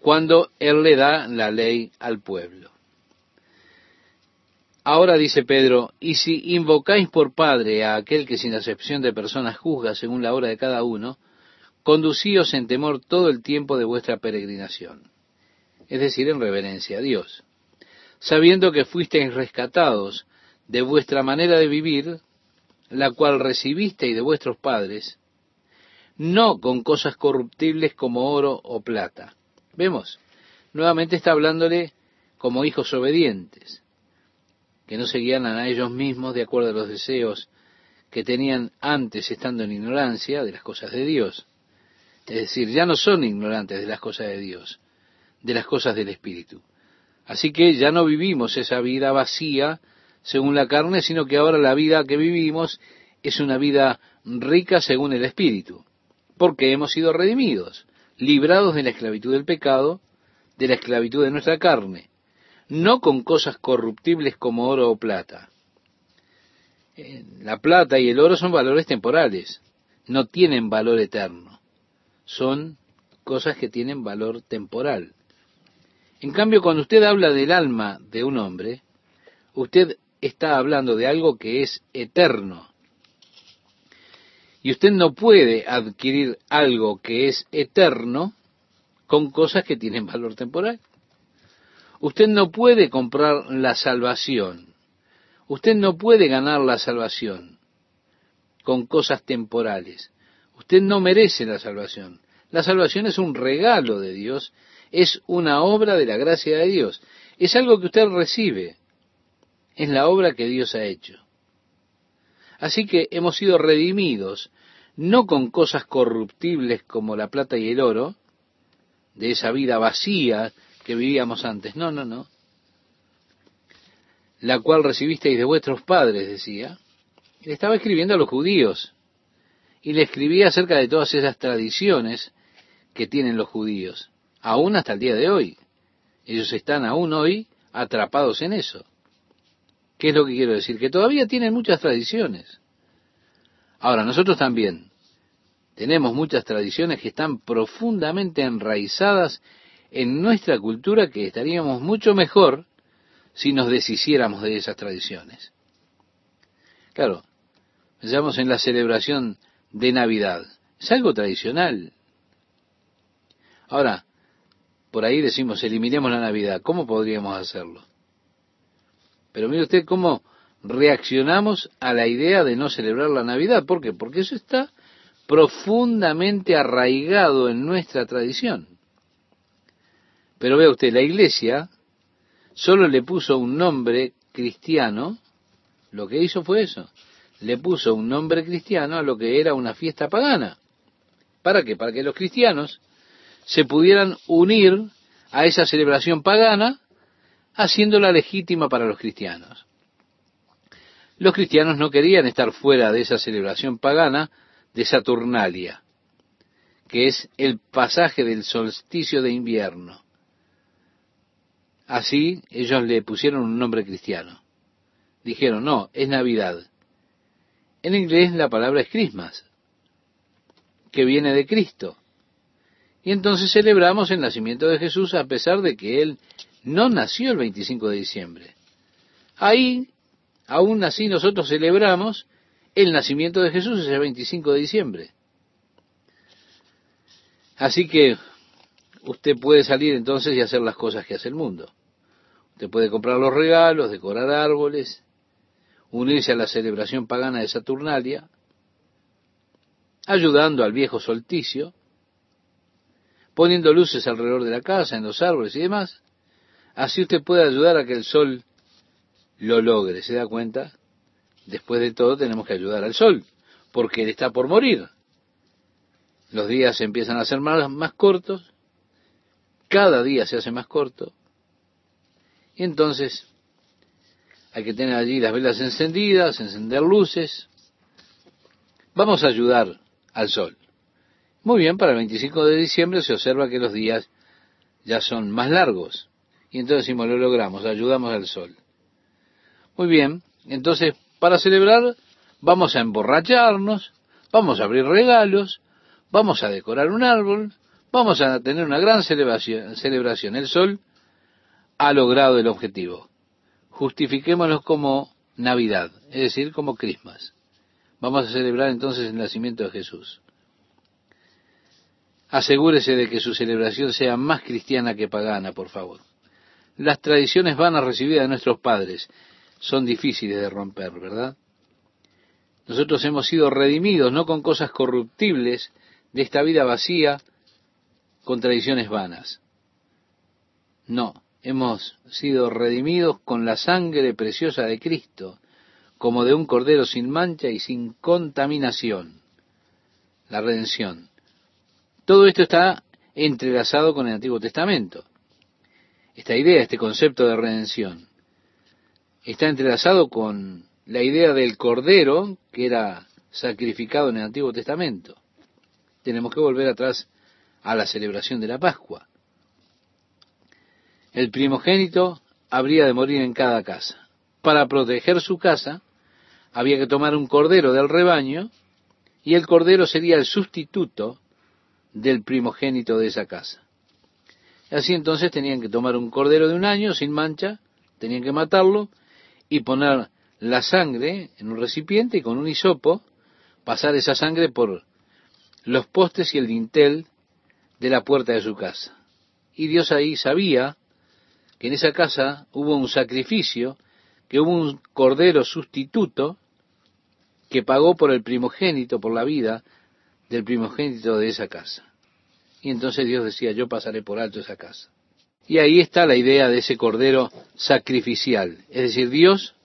cuando Él le da la ley al pueblo. Ahora dice Pedro, y si invocáis por Padre a aquel que sin acepción de personas juzga según la hora de cada uno, conducíos en temor todo el tiempo de vuestra peregrinación, es decir, en reverencia a Dios, sabiendo que fuisteis rescatados de vuestra manera de vivir, la cual recibisteis de vuestros padres, no con cosas corruptibles como oro o plata, Vemos, nuevamente está hablándole como hijos obedientes, que no seguían a ellos mismos de acuerdo a los deseos que tenían antes estando en ignorancia de las cosas de Dios. Es decir, ya no son ignorantes de las cosas de Dios, de las cosas del Espíritu. Así que ya no vivimos esa vida vacía según la carne, sino que ahora la vida que vivimos es una vida rica según el Espíritu, porque hemos sido redimidos librados de la esclavitud del pecado, de la esclavitud de nuestra carne, no con cosas corruptibles como oro o plata. Eh, la plata y el oro son valores temporales, no tienen valor eterno, son cosas que tienen valor temporal. En cambio, cuando usted habla del alma de un hombre, usted está hablando de algo que es eterno, y usted no puede adquirir algo que es eterno con cosas que tienen valor temporal. Usted no puede comprar la salvación Usted no puede ganar la salvación con cosas temporales. Usted no merece la salvación. La salvación es un regalo de Dios, es una obra de la gracia de Dios. Es algo que usted recibe. Es la obra que Dios ha hecho. Así que hemos sido redimidos, no con cosas corruptibles como la plata y el oro, de esa vida vacía que vivíamos antes. No, no, no. La cual recibisteis de vuestros padres, decía. Le estaba escribiendo a los judíos. Y le escribía acerca de todas esas tradiciones que tienen los judíos, aún hasta el día de hoy. Ellos están aún hoy atrapados en eso. ¿Qué es lo que quiero decir? Que todavía tienen muchas tradiciones. Ahora, nosotros también tenemos muchas tradiciones que están profundamente enraizadas en nuestra cultura que estaríamos mucho mejor si nos deshiciéramos de esas tradiciones. Claro, pensamos en la celebración de Navidad. Es algo tradicional. Ahora, por ahí decimos, eliminemos la Navidad. ¿Cómo podríamos hacerlo? Pero mire usted cómo reaccionamos a la idea de no celebrar la Navidad. ¿Por qué? Porque eso está profundamente arraigado en nuestra tradición. Pero vea usted, la iglesia solo le puso un nombre cristiano, lo que hizo fue eso, le puso un nombre cristiano a lo que era una fiesta pagana. ¿Para qué? Para que los cristianos se pudieran unir a esa celebración pagana, haciéndola legítima para los cristianos. Los cristianos no querían estar fuera de esa celebración pagana de Saturnalia, que es el pasaje del solsticio de invierno. Así ellos le pusieron un nombre cristiano. Dijeron, no, es Navidad. En inglés la palabra es Christmas, que viene de Cristo. Y entonces celebramos el nacimiento de Jesús a pesar de que Él no nació el 25 de diciembre. Ahí, aún así, nosotros celebramos el nacimiento de Jesús es el 25 de diciembre. Así que usted puede salir entonces y hacer las cosas que hace el mundo. Usted puede comprar los regalos, decorar árboles, unirse a la celebración pagana de Saturnalia, ayudando al viejo solsticio, poniendo luces alrededor de la casa, en los árboles y demás. Así usted puede ayudar a que el sol lo logre, ¿se da cuenta? Después de todo tenemos que ayudar al sol, porque él está por morir. Los días empiezan a ser más, cortos, cada día se hace más corto, y entonces hay que tener allí las velas encendidas, encender luces. Vamos a ayudar al sol. Muy bien, para el 25 de diciembre se observa que los días ya son más largos. Y entonces decimos, lo logramos, ayudamos al sol. Muy bien, entonces para celebrar vamos a emborracharnos, vamos a abrir regalos, vamos a decorar un árbol, vamos a tener una gran celebración. El sol ha logrado el objetivo. Justifiquémonos como Navidad, es decir, como Christmas. Vamos a celebrar entonces el nacimiento de Jesús. Asegúrese de que su celebración sea más cristiana que pagana, por favor. Las tradiciones van a recibir de nuestros padres son difíciles de romper, ¿verdad? Nosotros hemos sido redimidos no con cosas corruptibles de esta vida vacía, con tradiciones vanas. No, hemos sido redimidos con la sangre preciosa de Cristo, como de un cordero sin mancha y sin contaminación. La redención. Todo esto está entrelazado con el Antiguo Testamento. Esta idea, este concepto de redención está entrelazado con la idea del cordero que era sacrificado en el Antiguo Testamento. Tenemos que volver atrás a la celebración de la Pascua. El primogénito habría de morir en cada casa. Para proteger su casa, había que tomar un cordero del rebaño y el cordero sería el sustituto del primogénito de esa casa. Así entonces tenían que tomar un cordero de un año sin mancha, tenían que matarlo y poner la sangre en un recipiente y con un hisopo pasar esa sangre por los postes y el dintel de la puerta de su casa. Y Dios ahí sabía que en esa casa hubo un sacrificio que hubo un cordero sustituto que pagó por el primogénito, por la vida del primogénito de esa casa. Y entonces Dios decía, yo pasaré por alto esa casa. Y ahí está la idea de ese cordero sacrificial. Es decir, Dios,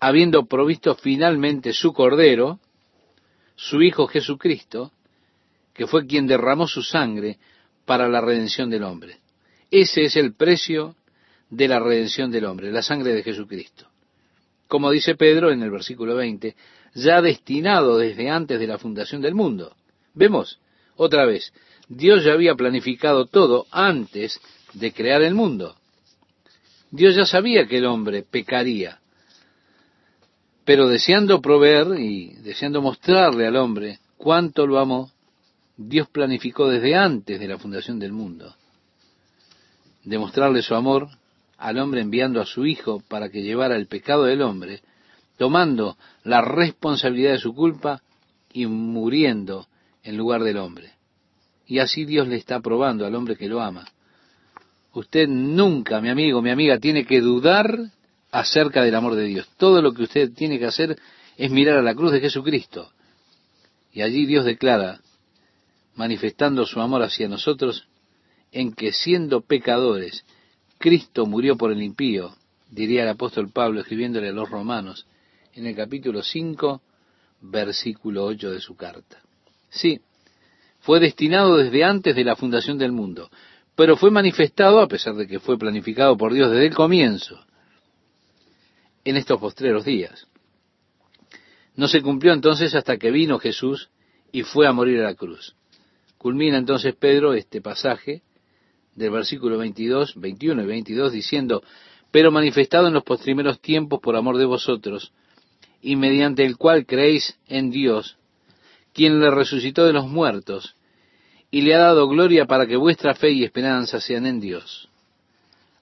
habiendo provisto finalmente su cordero, su Hijo Jesucristo, que fue quien derramó su sangre para la redención del hombre. Ese es el precio de la redención del hombre, la sangre de Jesucristo. Como dice Pedro en el versículo 20, ya destinado desde antes de la fundación del mundo. Vemos, otra vez, Dios ya había planificado todo antes de crear el mundo. Dios ya sabía que el hombre pecaría, pero deseando proveer y deseando mostrarle al hombre cuánto lo amó, Dios planificó desde antes de la fundación del mundo. Demostrarle su amor al hombre enviando a su Hijo para que llevara el pecado del hombre, tomando la responsabilidad de su culpa y muriendo en lugar del hombre. Y así Dios le está probando al hombre que lo ama. Usted nunca, mi amigo, mi amiga, tiene que dudar acerca del amor de Dios. Todo lo que usted tiene que hacer es mirar a la cruz de Jesucristo. Y allí Dios declara, manifestando su amor hacia nosotros, en que siendo pecadores, Cristo murió por el impío, diría el apóstol Pablo escribiéndole a los romanos en el capítulo 5, versículo 8 de su carta. Sí, fue destinado desde antes de la fundación del mundo, pero fue manifestado, a pesar de que fue planificado por Dios desde el comienzo, en estos postreros días. No se cumplió entonces hasta que vino Jesús y fue a morir a la cruz. Culmina entonces Pedro este pasaje del versículo 22, 21 y 22 diciendo, pero manifestado en los postrimeros tiempos por amor de vosotros, y mediante el cual creéis en Dios, quien le resucitó de los muertos, y le ha dado gloria para que vuestra fe y esperanza sean en Dios,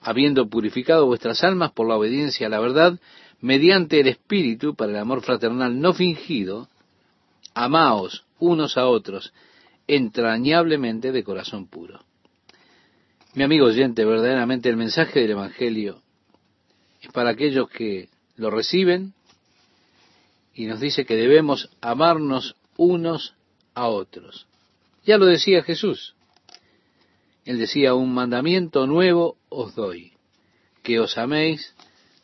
habiendo purificado vuestras almas por la obediencia a la verdad, mediante el Espíritu, para el amor fraternal no fingido, amaos unos a otros, entrañablemente de corazón puro. Mi amigo oyente, verdaderamente el mensaje del Evangelio es para aquellos que lo reciben y nos dice que debemos amarnos unos a otros. Ya lo decía Jesús. Él decía, un mandamiento nuevo os doy, que os améis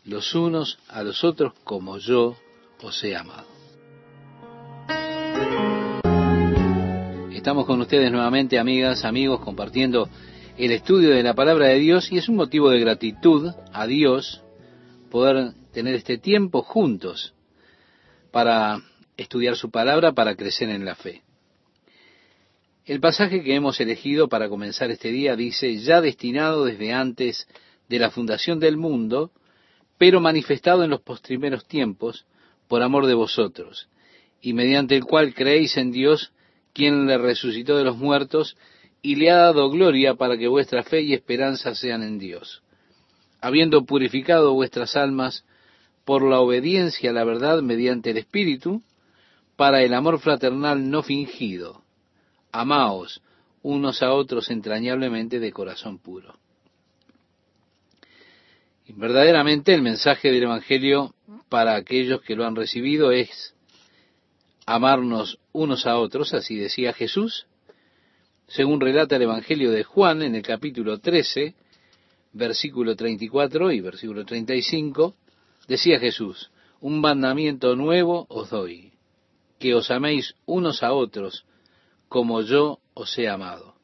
los unos a los otros como yo os he amado. Estamos con ustedes nuevamente, amigas, amigos, compartiendo el estudio de la palabra de Dios y es un motivo de gratitud a Dios poder tener este tiempo juntos para estudiar su palabra, para crecer en la fe. El pasaje que hemos elegido para comenzar este día dice, ya destinado desde antes de la fundación del mundo, pero manifestado en los postrimeros tiempos por amor de vosotros, y mediante el cual creéis en Dios, quien le resucitó de los muertos y le ha dado gloria para que vuestra fe y esperanza sean en Dios, habiendo purificado vuestras almas por la obediencia a la verdad mediante el Espíritu, para el amor fraternal no fingido. Amaos unos a otros entrañablemente de corazón puro. Y verdaderamente el mensaje del Evangelio para aquellos que lo han recibido es amarnos unos a otros, así decía Jesús, según relata el Evangelio de Juan en el capítulo 13, versículo 34 y versículo 35, decía Jesús, un mandamiento nuevo os doy, que os améis unos a otros como yo os he amado.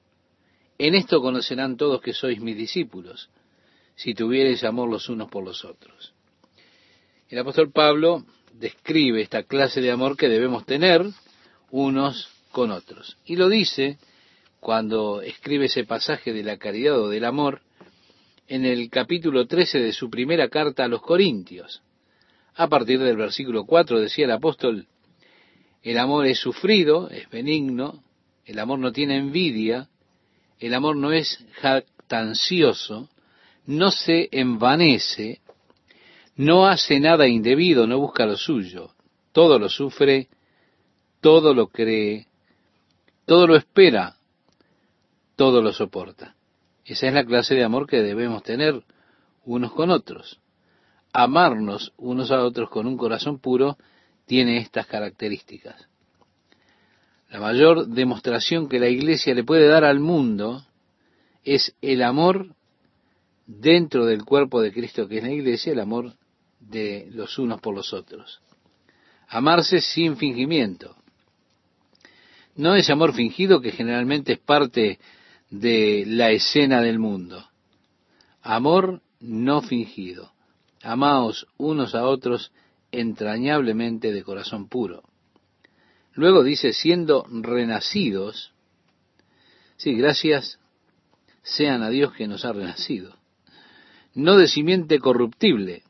En esto conocerán todos que sois mis discípulos, si tuviereis amor los unos por los otros. El apóstol Pablo describe esta clase de amor que debemos tener unos con otros. Y lo dice cuando escribe ese pasaje de la caridad o del amor en el capítulo 13 de su primera carta a los Corintios. A partir del versículo 4 decía el apóstol, el amor es sufrido, es benigno, el amor no tiene envidia, el amor no es jactancioso, no se envanece, no hace nada indebido, no busca lo suyo, todo lo sufre, todo lo cree, todo lo espera, todo lo soporta. Esa es la clase de amor que debemos tener unos con otros. amarnos unos a otros con un corazón puro, tiene estas características. La mayor demostración que la iglesia le puede dar al mundo es el amor dentro del cuerpo de Cristo que es la iglesia, el amor de los unos por los otros. Amarse sin fingimiento. No ese amor fingido que generalmente es parte de la escena del mundo. Amor no fingido. Amaos unos a otros entrañablemente de corazón puro. Luego dice, siendo renacidos, sí, gracias sean a Dios que nos ha renacido, no de simiente corruptible.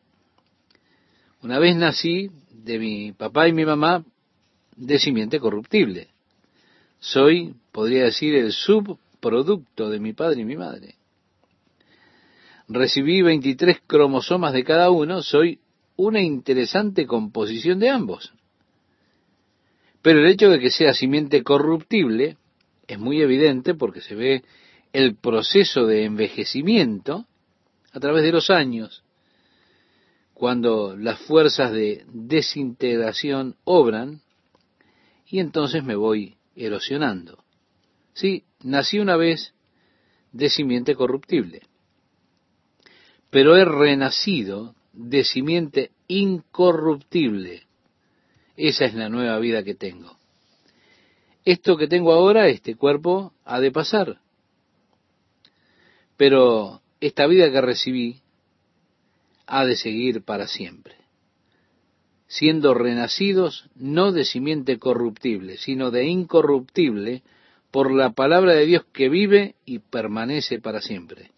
Una vez nací de mi papá y mi mamá de simiente corruptible. Soy, podría decir, el subproducto de mi padre y mi madre. Recibí 23 cromosomas de cada uno, soy una interesante composición de ambos. Pero el hecho de que sea simiente corruptible es muy evidente porque se ve el proceso de envejecimiento a través de los años, cuando las fuerzas de desintegración obran, y entonces me voy erosionando. Sí, nací una vez de simiente corruptible, pero he renacido de simiente incorruptible esa es la nueva vida que tengo. Esto que tengo ahora, este cuerpo, ha de pasar. Pero esta vida que recibí ha de seguir para siempre, siendo renacidos no de simiente corruptible, sino de incorruptible por la palabra de Dios que vive y permanece para siempre.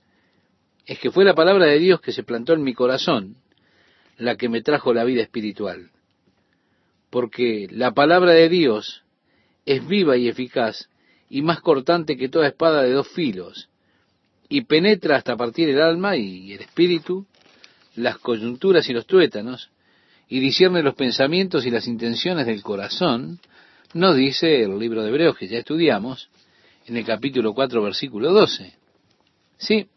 Es que fue la palabra de Dios que se plantó en mi corazón la que me trajo la vida espiritual porque la palabra de Dios es viva y eficaz y más cortante que toda espada de dos filos, y penetra hasta partir el alma y el espíritu, las coyunturas y los tuétanos, y discierne los pensamientos y las intenciones del corazón, nos dice el libro de Hebreos que ya estudiamos, en el capítulo 4, versículo 12. Sí,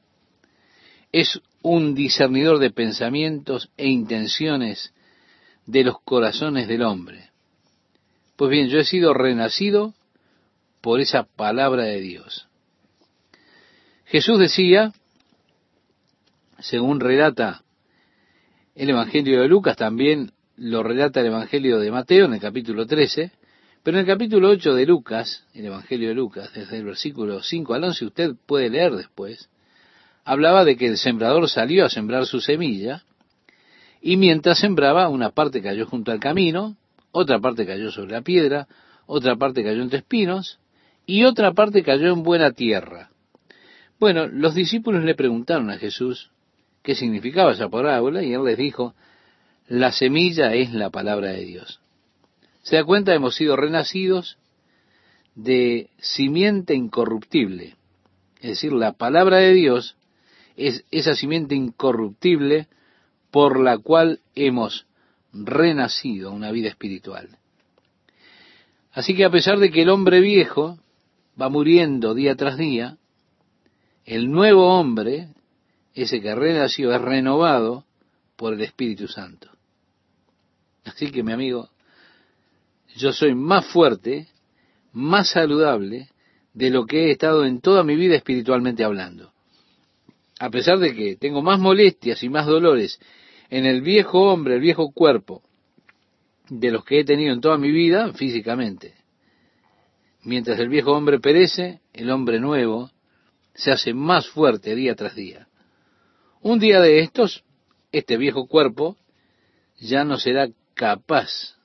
es un discernidor de pensamientos e intenciones de los corazones del hombre. Pues bien, yo he sido renacido por esa palabra de Dios. Jesús decía, según relata el Evangelio de Lucas, también lo relata el Evangelio de Mateo en el capítulo 13, pero en el capítulo 8 de Lucas, el Evangelio de Lucas, desde el versículo 5 al 11, usted puede leer después, hablaba de que el sembrador salió a sembrar su semilla, y mientras sembraba, una parte cayó junto al camino, otra parte cayó sobre la piedra, otra parte cayó entre espinos, y otra parte cayó en buena tierra. Bueno, los discípulos le preguntaron a Jesús qué significaba esa parábola, y él les dijo, la semilla es la palabra de Dios. Se da cuenta, hemos sido renacidos de simiente incorruptible. Es decir, la palabra de Dios es esa simiente incorruptible por la cual hemos renacido a una vida espiritual. Así que a pesar de que el hombre viejo va muriendo día tras día, el nuevo hombre, ese que renació, es renovado por el Espíritu Santo. Así que mi amigo, yo soy más fuerte, más saludable de lo que he estado en toda mi vida espiritualmente hablando. A pesar de que tengo más molestias y más dolores en el viejo hombre, el viejo cuerpo, de los que he tenido en toda mi vida físicamente. Mientras el viejo hombre perece, el hombre nuevo se hace más fuerte día tras día. Un día de estos, este viejo cuerpo ya no será capaz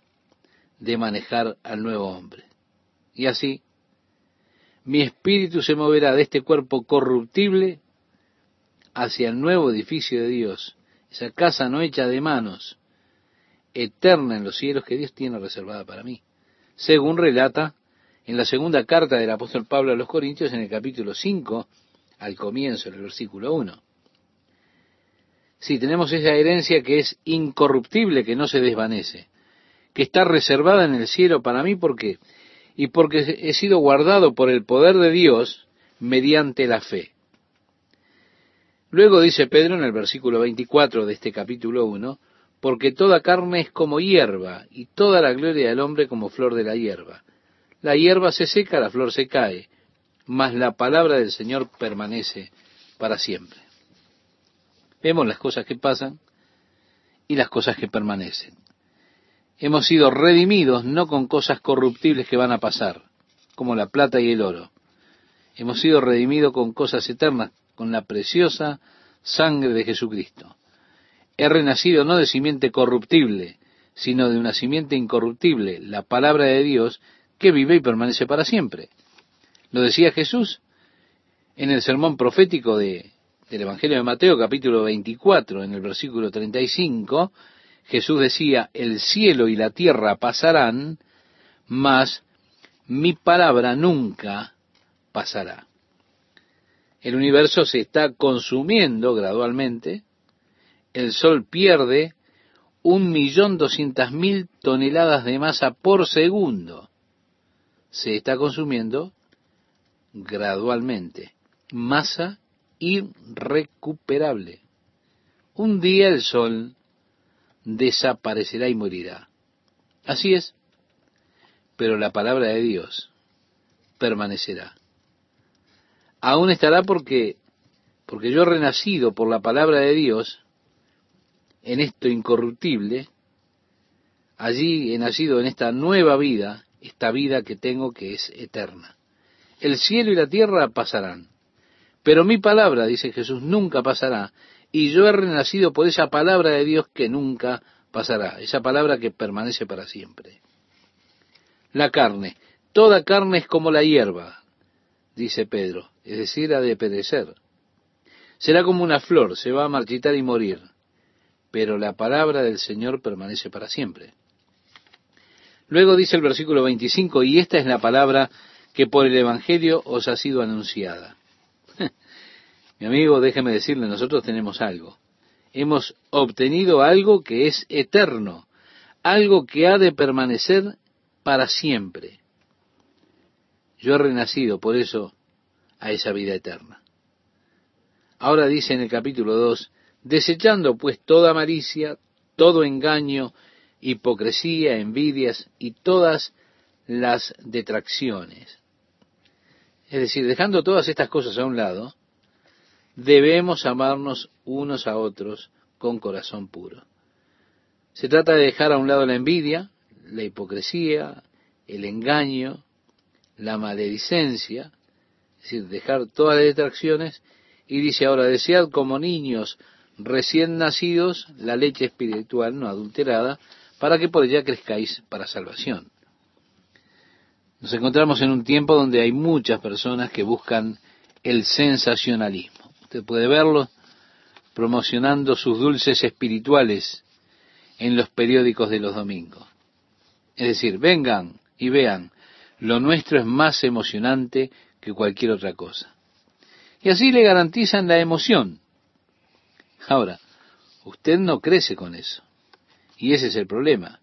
de manejar al nuevo hombre. Y así, mi espíritu se moverá de este cuerpo corruptible hacia el nuevo edificio de Dios, esa casa no hecha de manos, eterna en los cielos que Dios tiene reservada para mí. Según relata en la segunda carta del apóstol Pablo a los Corintios en el capítulo 5, al comienzo del versículo 1. Si tenemos esa herencia que es incorruptible, que no se desvanece, que está reservada en el cielo para mí porque y porque he sido guardado por el poder de Dios mediante la fe. Luego dice Pedro en el versículo 24 de este capítulo 1, porque toda carne es como hierba, y toda la gloria del hombre como flor de la hierba. La hierba se seca, la flor se cae, mas la palabra del Señor permanece para siempre. Vemos las cosas que pasan y las cosas que permanecen. Hemos sido redimidos no con cosas corruptibles que van a pasar, como la plata y el oro. Hemos sido redimidos con cosas eternas, con la preciosa sangre de Jesucristo. He renacido no de simiente corruptible, sino de una simiente incorruptible, la palabra de Dios que vive y permanece para siempre. Lo decía Jesús en el sermón profético de, del Evangelio de Mateo, capítulo 24, en el versículo 35, Jesús decía, el cielo y la tierra pasarán, mas mi palabra nunca pasará. El universo se está consumiendo gradualmente, el Sol pierde un millón doscientas mil toneladas de masa por segundo. Se está consumiendo gradualmente. Masa irrecuperable. Un día el Sol desaparecerá y morirá. Así es, pero la palabra de Dios permanecerá aún estará porque, porque yo renacido por la palabra de Dios en esto incorruptible, allí he nacido en esta nueva vida, esta vida que tengo que es eterna. El cielo y la tierra pasarán, pero mi palabra, dice Jesús, nunca pasará, y yo he renacido por esa palabra de Dios que nunca pasará, esa palabra que permanece para siempre. La carne, toda carne es como la hierba, dice Pedro, es decir, ha de perecer. Será como una flor, se va a marchitar y morir, pero la palabra del Señor permanece para siempre. Luego dice el versículo 25, y esta es la palabra que por el Evangelio os ha sido anunciada. Mi amigo, déjeme decirle, nosotros tenemos algo. Hemos obtenido algo que es eterno, algo que ha de permanecer para siempre. Yo he renacido por eso a esa vida eterna. Ahora dice en el capítulo 2, desechando pues toda malicia, todo engaño, hipocresía, envidias y todas las detracciones. Es decir, dejando todas estas cosas a un lado, debemos amarnos unos a otros con corazón puro. Se trata de dejar a un lado la envidia, la hipocresía, el engaño, la maledicencia, es decir, dejar todas las distracciones, y dice ahora, desead como niños recién nacidos la leche espiritual no adulterada, para que por ella crezcáis para salvación. Nos encontramos en un tiempo donde hay muchas personas que buscan el sensacionalismo. Usted puede verlo promocionando sus dulces espirituales en los periódicos de los domingos. Es decir, vengan y vean lo nuestro es más emocionante que cualquier otra cosa. Y así le garantizan la emoción. Ahora, usted no crece con eso. Y ese es el problema.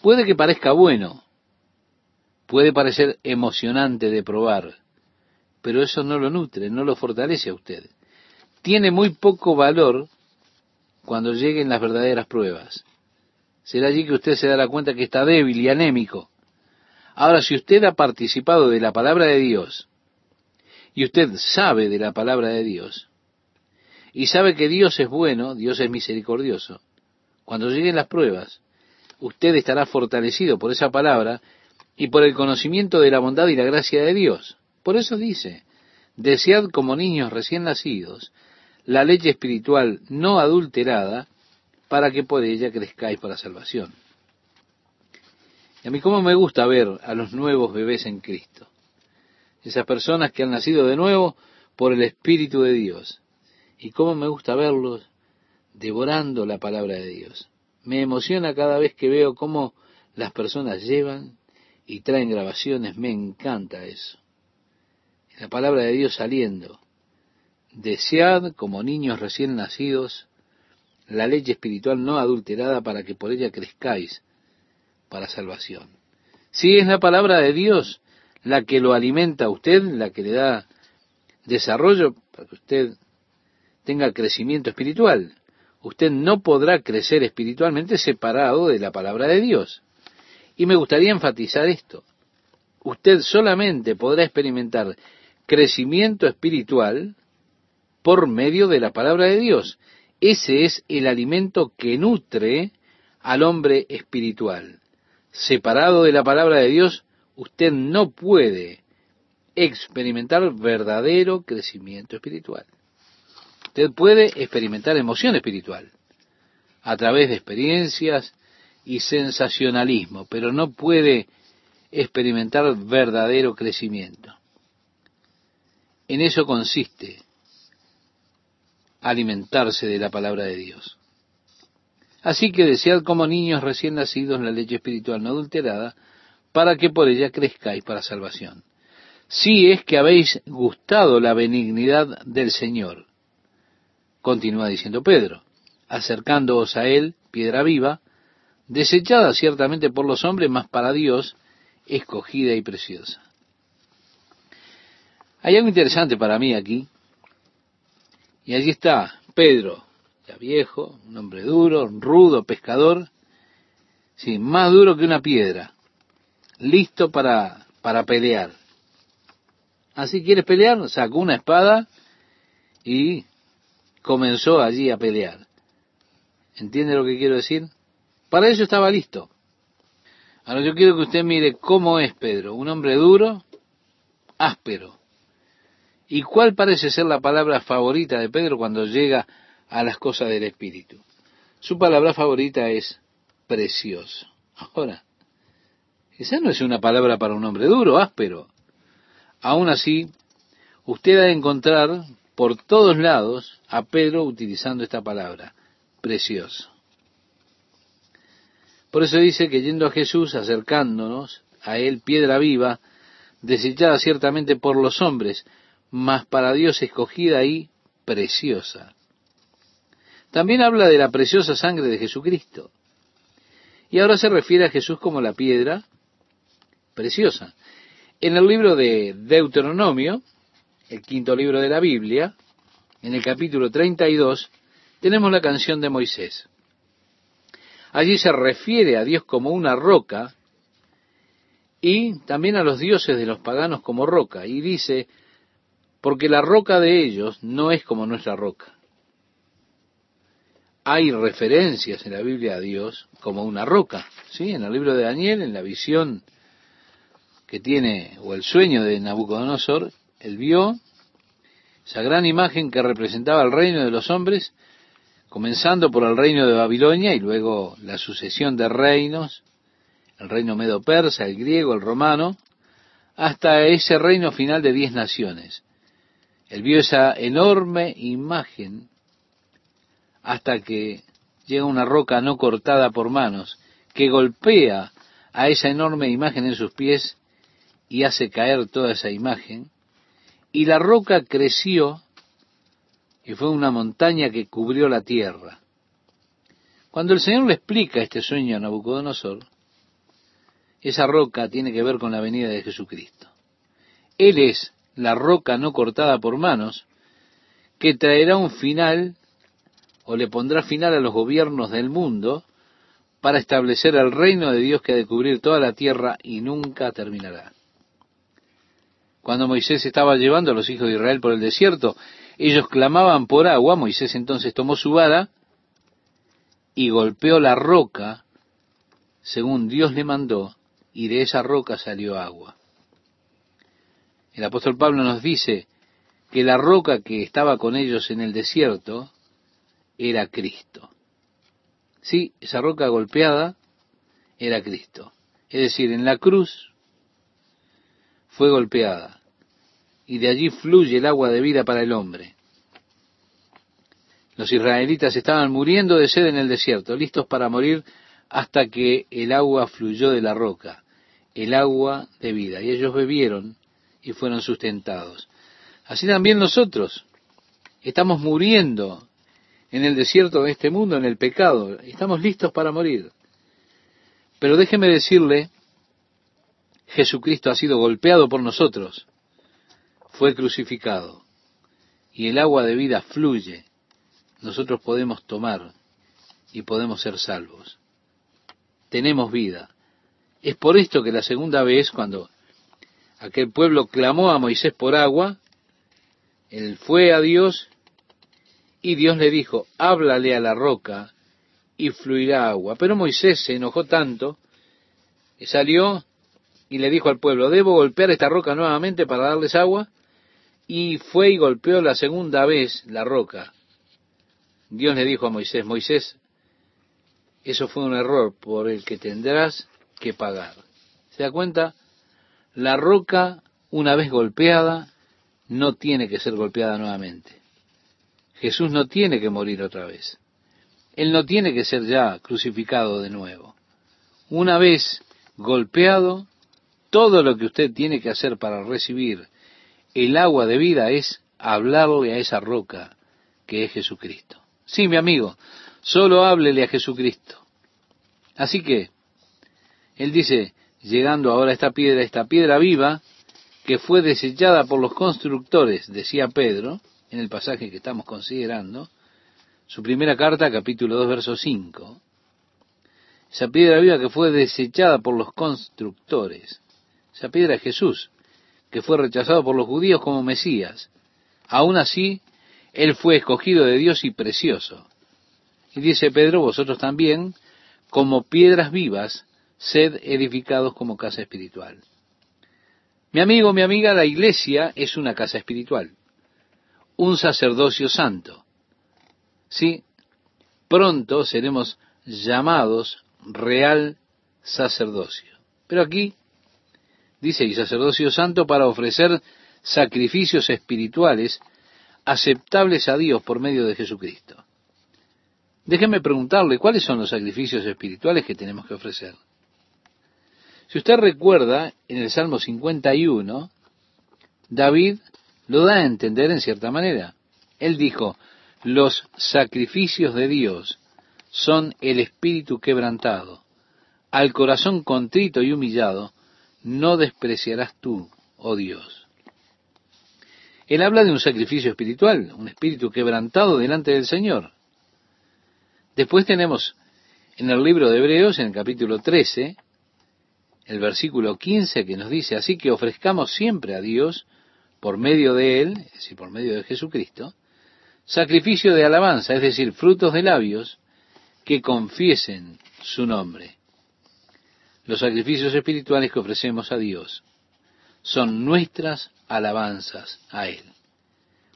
Puede que parezca bueno, puede parecer emocionante de probar, pero eso no lo nutre, no lo fortalece a usted. Tiene muy poco valor cuando lleguen las verdaderas pruebas. Será allí que usted se dará cuenta que está débil y anémico. Ahora, si usted ha participado de la palabra de Dios, y usted sabe de la palabra de Dios, y sabe que Dios es bueno, Dios es misericordioso, cuando lleguen las pruebas, usted estará fortalecido por esa palabra y por el conocimiento de la bondad y la gracia de Dios. Por eso dice, desead como niños recién nacidos la leche espiritual no adulterada, para que por ella crezcáis para salvación. Y a mí cómo me gusta ver a los nuevos bebés en Cristo. Esas personas que han nacido de nuevo por el Espíritu de Dios. Y cómo me gusta verlos devorando la palabra de Dios. Me emociona cada vez que veo cómo las personas llevan y traen grabaciones. Me encanta eso. La palabra de Dios saliendo. Desead como niños recién nacidos la leche espiritual no adulterada para que por ella crezcáis para salvación. Si es la palabra de Dios la que lo alimenta a usted, la que le da desarrollo para que usted tenga crecimiento espiritual. Usted no podrá crecer espiritualmente separado de la palabra de Dios. Y me gustaría enfatizar esto. Usted solamente podrá experimentar crecimiento espiritual por medio de la palabra de Dios. Ese es el alimento que nutre al hombre espiritual. Separado de la palabra de Dios, usted no puede experimentar verdadero crecimiento espiritual. Usted puede experimentar emoción espiritual a través de experiencias y sensacionalismo, pero no puede experimentar verdadero crecimiento. En eso consiste alimentarse de la palabra de Dios. Así que desead como niños recién nacidos la leche espiritual no adulterada, para que por ella crezcáis para salvación. Si es que habéis gustado la benignidad del Señor, continúa diciendo Pedro, acercándoos a él, piedra viva, desechada ciertamente por los hombres, mas para Dios, escogida y preciosa. Hay algo interesante para mí aquí, y allí está Pedro, ya viejo, un hombre duro, rudo, pescador, sí, más duro que una piedra, listo para, para pelear. Así quieres pelear, sacó una espada y comenzó allí a pelear. ¿Entiende lo que quiero decir? Para eso estaba listo. Ahora yo quiero que usted mire cómo es Pedro, un hombre duro, áspero. ¿Y cuál parece ser la palabra favorita de Pedro cuando llega a las cosas del Espíritu? Su palabra favorita es precioso. Ahora, esa no es una palabra para un hombre duro, áspero. Aún así, usted ha de encontrar por todos lados a Pedro utilizando esta palabra, precioso. Por eso dice que yendo a Jesús, acercándonos a él, piedra viva, desechada ciertamente por los hombres, mas para Dios escogida y preciosa. También habla de la preciosa sangre de Jesucristo. Y ahora se refiere a Jesús como la piedra preciosa. En el libro de Deuteronomio, el quinto libro de la Biblia, en el capítulo 32, tenemos la canción de Moisés. Allí se refiere a Dios como una roca y también a los dioses de los paganos como roca. Y dice, porque la roca de ellos no es como nuestra roca. Hay referencias en la Biblia a Dios como una roca. ¿sí? En el libro de Daniel, en la visión que tiene, o el sueño de Nabucodonosor, él vio esa gran imagen que representaba el reino de los hombres, comenzando por el reino de Babilonia y luego la sucesión de reinos, el reino medo-persa, el griego, el romano, hasta ese reino final de diez naciones. Él vio esa enorme imagen hasta que llega una roca no cortada por manos, que golpea a esa enorme imagen en sus pies y hace caer toda esa imagen, y la roca creció y fue una montaña que cubrió la tierra. Cuando el Señor le explica este sueño a Nabucodonosor, esa roca tiene que ver con la venida de Jesucristo. Él es la roca no cortada por manos que traerá un final o le pondrá final a los gobiernos del mundo para establecer el reino de Dios que ha de cubrir toda la tierra y nunca terminará. Cuando Moisés estaba llevando a los hijos de Israel por el desierto, ellos clamaban por agua, Moisés entonces tomó su vara y golpeó la roca según Dios le mandó, y de esa roca salió agua. El apóstol Pablo nos dice que la roca que estaba con ellos en el desierto era Cristo. Sí, esa roca golpeada era Cristo. Es decir, en la cruz fue golpeada y de allí fluye el agua de vida para el hombre. Los israelitas estaban muriendo de sed en el desierto, listos para morir hasta que el agua fluyó de la roca, el agua de vida, y ellos bebieron y fueron sustentados. Así también nosotros estamos muriendo en el desierto de este mundo, en el pecado, estamos listos para morir. Pero déjeme decirle Jesucristo ha sido golpeado por nosotros, fue crucificado, y el agua de vida fluye nosotros podemos tomar y podemos ser salvos. Tenemos vida. Es por esto que la segunda vez, cuando aquel pueblo clamó a Moisés por agua, él fue a Dios y Dios le dijo, háblale a la roca y fluirá agua. Pero Moisés se enojó tanto que salió y le dijo al pueblo, ¿debo golpear esta roca nuevamente para darles agua? Y fue y golpeó la segunda vez la roca. Dios le dijo a Moisés, Moisés, eso fue un error por el que tendrás que pagar. ¿Se da cuenta? La roca, una vez golpeada, no tiene que ser golpeada nuevamente. Jesús no tiene que morir otra vez. Él no tiene que ser ya crucificado de nuevo. Una vez golpeado, todo lo que usted tiene que hacer para recibir el agua de vida es hablarle a esa roca que es Jesucristo. Sí, mi amigo, solo háblele a Jesucristo. Así que, él dice, llegando ahora a esta piedra, esta piedra viva, que fue desechada por los constructores, decía Pedro, en el pasaje que estamos considerando, su primera carta, capítulo 2, verso 5. Esa piedra viva que fue desechada por los constructores. Esa piedra es Jesús, que fue rechazado por los judíos como Mesías. Aún así, Él fue escogido de Dios y precioso. Y dice Pedro, vosotros también, como piedras vivas, sed edificados como casa espiritual. Mi amigo, mi amiga, la iglesia es una casa espiritual, un sacerdocio santo. Sí, pronto seremos llamados real sacerdocio. Pero aquí dice, y sacerdocio santo para ofrecer sacrificios espirituales aceptables a Dios por medio de Jesucristo. Déjeme preguntarle, ¿cuáles son los sacrificios espirituales que tenemos que ofrecer? Si usted recuerda, en el Salmo 51, David lo da a entender en cierta manera. Él dijo, los sacrificios de Dios son el espíritu quebrantado. Al corazón contrito y humillado, no despreciarás tú, oh Dios. Él habla de un sacrificio espiritual, un espíritu quebrantado delante del Señor. Después tenemos en el libro de Hebreos, en el capítulo 13, el versículo 15 que nos dice, así que ofrezcamos siempre a Dios, por medio de Él, es decir, por medio de Jesucristo, sacrificio de alabanza, es decir, frutos de labios que confiesen su nombre. Los sacrificios espirituales que ofrecemos a Dios son nuestras alabanzas a Él.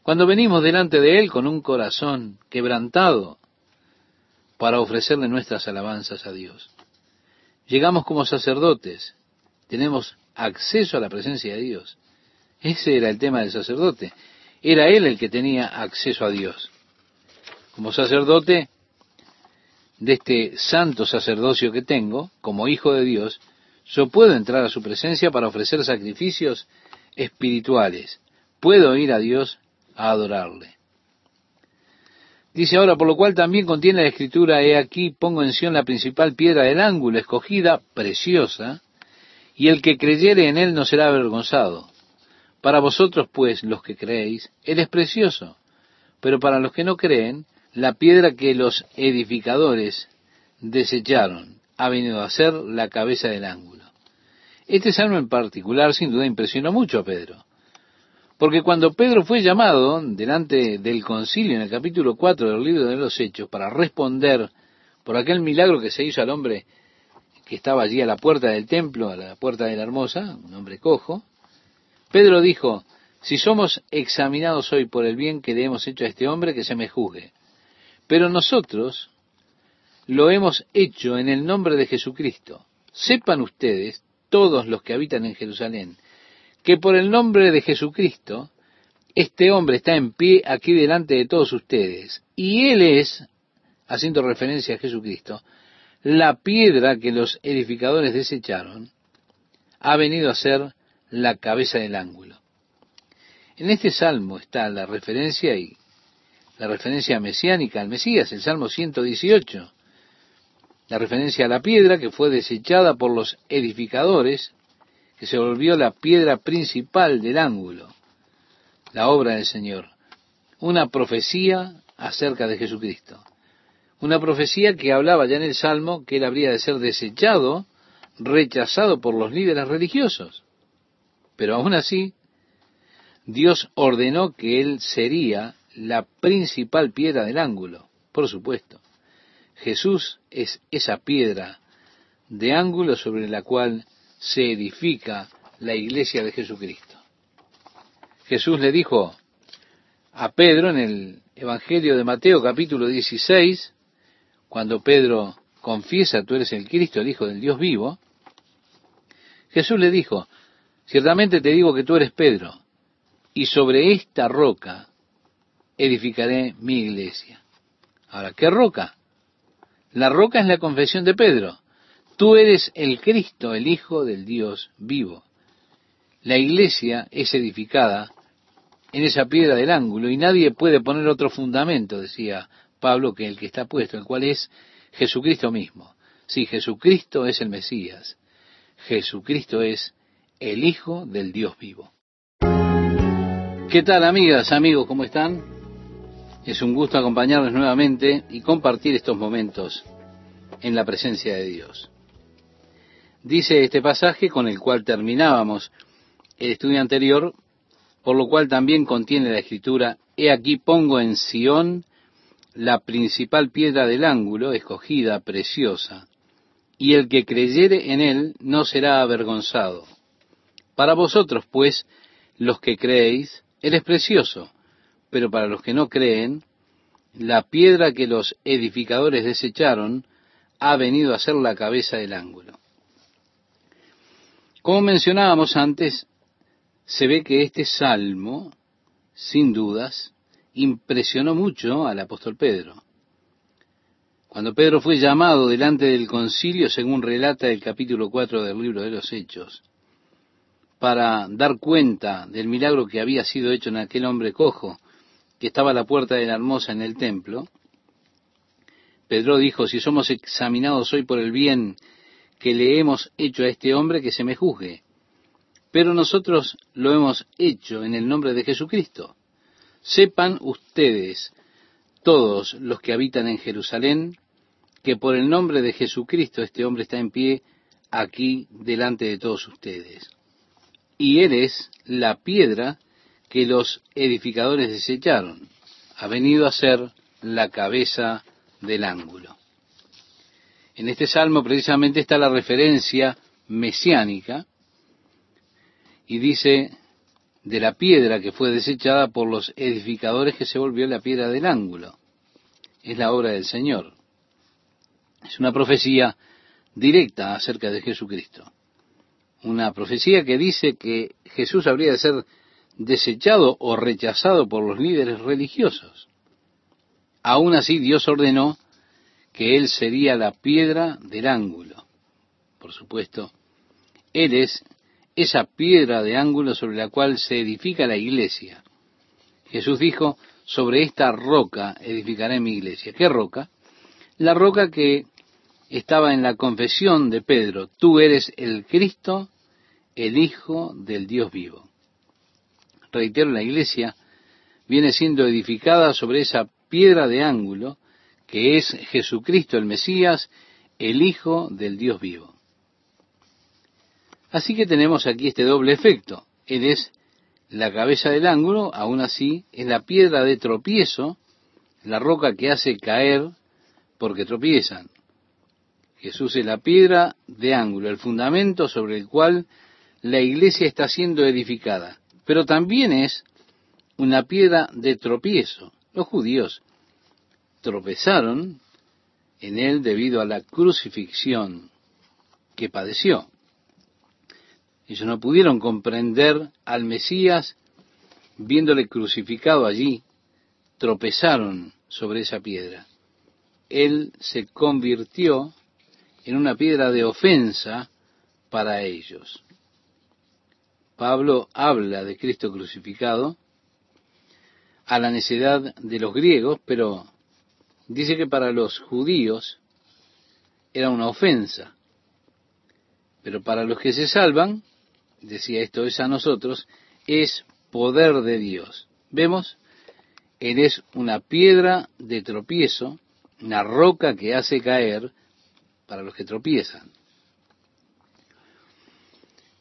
Cuando venimos delante de Él con un corazón quebrantado para ofrecerle nuestras alabanzas a Dios, llegamos como sacerdotes, tenemos acceso a la presencia de Dios. Ese era el tema del sacerdote. Era él el que tenía acceso a Dios. Como sacerdote de este santo sacerdocio que tengo, como hijo de Dios, yo puedo entrar a su presencia para ofrecer sacrificios espirituales. Puedo ir a Dios a adorarle. Dice ahora, por lo cual también contiene la escritura, he aquí pongo en Sion la principal piedra del ángulo, escogida, preciosa, y el que creyere en él no será avergonzado. Para vosotros, pues, los que creéis, él es precioso, pero para los que no creen, la piedra que los edificadores desecharon ha venido a ser la cabeza del ángulo. Este salmo en particular, sin duda, impresionó mucho a Pedro. Porque cuando Pedro fue llamado delante del concilio en el capítulo 4 del libro de los Hechos para responder por aquel milagro que se hizo al hombre que estaba allí a la puerta del templo, a la puerta de la hermosa, un hombre cojo, Pedro dijo, si somos examinados hoy por el bien que le hemos hecho a este hombre, que se me juzgue. Pero nosotros lo hemos hecho en el nombre de Jesucristo. Sepan ustedes, todos los que habitan en Jerusalén, que por el nombre de Jesucristo, este hombre está en pie aquí delante de todos ustedes. Y él es, haciendo referencia a Jesucristo, la piedra que los edificadores desecharon, ha venido a ser la cabeza del ángulo. En este salmo está la referencia y la referencia mesiánica al Mesías, el Salmo 118, la referencia a la piedra que fue desechada por los edificadores que se volvió la piedra principal del ángulo, la obra del Señor. Una profecía acerca de Jesucristo. Una profecía que hablaba ya en el Salmo que él habría de ser desechado, rechazado por los líderes religiosos. Pero aún así, Dios ordenó que él sería la principal piedra del ángulo, por supuesto. Jesús es esa piedra de ángulo sobre la cual se edifica la iglesia de Jesucristo. Jesús le dijo a Pedro en el Evangelio de Mateo capítulo 16, cuando Pedro confiesa, tú eres el Cristo, el Hijo del Dios vivo, Jesús le dijo, ciertamente te digo que tú eres Pedro, y sobre esta roca edificaré mi iglesia. Ahora, ¿qué roca? La roca es la confesión de Pedro. Tú eres el Cristo, el Hijo del Dios vivo. La iglesia es edificada en esa piedra del ángulo y nadie puede poner otro fundamento, decía Pablo, que el que está puesto, el cual es Jesucristo mismo. Sí, Jesucristo es el Mesías. Jesucristo es el Hijo del Dios vivo. ¿Qué tal amigas, amigos? ¿Cómo están? Es un gusto acompañarles nuevamente y compartir estos momentos en la presencia de Dios. Dice este pasaje con el cual terminábamos el estudio anterior, por lo cual también contiene la escritura, He aquí pongo en Sión la principal piedra del ángulo, escogida, preciosa, y el que creyere en él no será avergonzado. Para vosotros, pues, los que creéis, él es precioso, pero para los que no creen, la piedra que los edificadores desecharon ha venido a ser la cabeza del ángulo. Como mencionábamos antes, se ve que este salmo, sin dudas, impresionó mucho al apóstol Pedro. Cuando Pedro fue llamado delante del concilio, según relata el capítulo 4 del libro de los Hechos, para dar cuenta del milagro que había sido hecho en aquel hombre cojo que estaba a la puerta de la hermosa en el templo, Pedro dijo, si somos examinados hoy por el bien que le hemos hecho a este hombre, que se me juzgue. Pero nosotros lo hemos hecho en el nombre de Jesucristo. Sepan ustedes, todos los que habitan en Jerusalén, que por el nombre de Jesucristo este hombre está en pie aquí delante de todos ustedes. Y él es la piedra que los edificadores desecharon. Ha venido a ser la cabeza del ángulo. En este salmo precisamente está la referencia mesiánica y dice de la piedra que fue desechada por los edificadores que se volvió la piedra del ángulo. Es la obra del Señor. Es una profecía directa acerca de Jesucristo. Una profecía que dice que Jesús habría de ser desechado o rechazado por los líderes religiosos. Aún así Dios ordenó que Él sería la piedra del ángulo. Por supuesto, Él es esa piedra de ángulo sobre la cual se edifica la iglesia. Jesús dijo, sobre esta roca edificaré mi iglesia. ¿Qué roca? La roca que estaba en la confesión de Pedro, tú eres el Cristo, el Hijo del Dios vivo. Reitero, la iglesia viene siendo edificada sobre esa piedra de ángulo que es Jesucristo el Mesías, el Hijo del Dios vivo. Así que tenemos aquí este doble efecto. Él es la cabeza del ángulo, aún así es la piedra de tropiezo, la roca que hace caer porque tropiezan. Jesús es la piedra de ángulo, el fundamento sobre el cual la iglesia está siendo edificada. Pero también es una piedra de tropiezo. Los judíos tropezaron en él debido a la crucifixión que padeció. Ellos no pudieron comprender al Mesías viéndole crucificado allí, tropezaron sobre esa piedra. Él se convirtió en una piedra de ofensa para ellos. Pablo habla de Cristo crucificado a la necedad de los griegos, pero dice que para los judíos era una ofensa, pero para los que se salvan, decía esto es a nosotros, es poder de Dios. Vemos Él es una piedra de tropiezo, una roca que hace caer para los que tropiezan.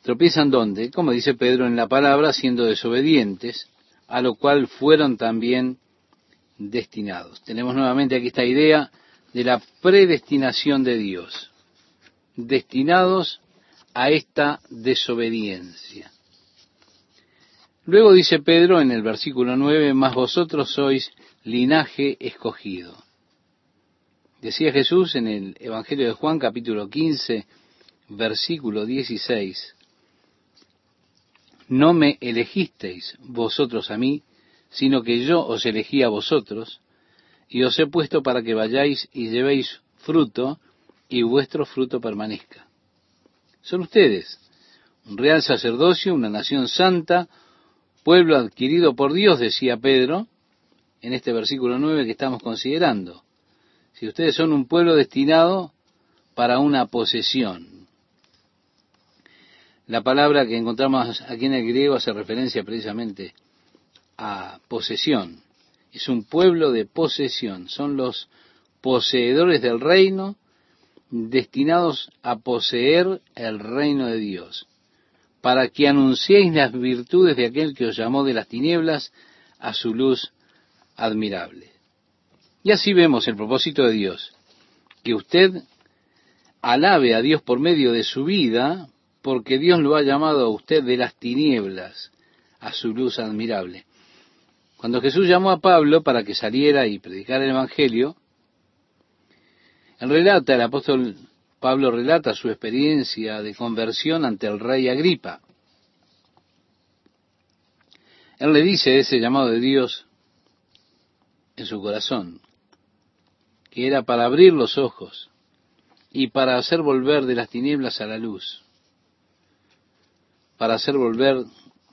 ¿Tropiezan dónde? Como dice Pedro en la palabra, siendo desobedientes, a lo cual fueron también destinados. Tenemos nuevamente aquí esta idea de la predestinación de Dios, destinados a esta desobediencia. Luego dice Pedro en el versículo 9, más vosotros sois linaje escogido. Decía Jesús en el Evangelio de Juan capítulo 15, versículo 16, no me elegisteis vosotros a mí, sino que yo os elegí a vosotros, y os he puesto para que vayáis y llevéis fruto, y vuestro fruto permanezca. Son ustedes, un real sacerdocio, una nación santa, pueblo adquirido por Dios, decía Pedro, en este versículo 9 que estamos considerando. Si ustedes son un pueblo destinado para una posesión, la palabra que encontramos aquí en el griego hace referencia precisamente a posesión. Es un pueblo de posesión. Son los poseedores del reino destinados a poseer el reino de Dios, para que anunciéis las virtudes de aquel que os llamó de las tinieblas a su luz admirable. Y así vemos el propósito de Dios, que usted alabe a Dios por medio de su vida, porque Dios lo ha llamado a usted de las tinieblas a su luz admirable. Cuando Jesús llamó a Pablo para que saliera y predicara el Evangelio, él relata, el apóstol Pablo relata su experiencia de conversión ante el rey Agripa. Él le dice ese llamado de Dios en su corazón, que era para abrir los ojos y para hacer volver de las tinieblas a la luz para hacer volver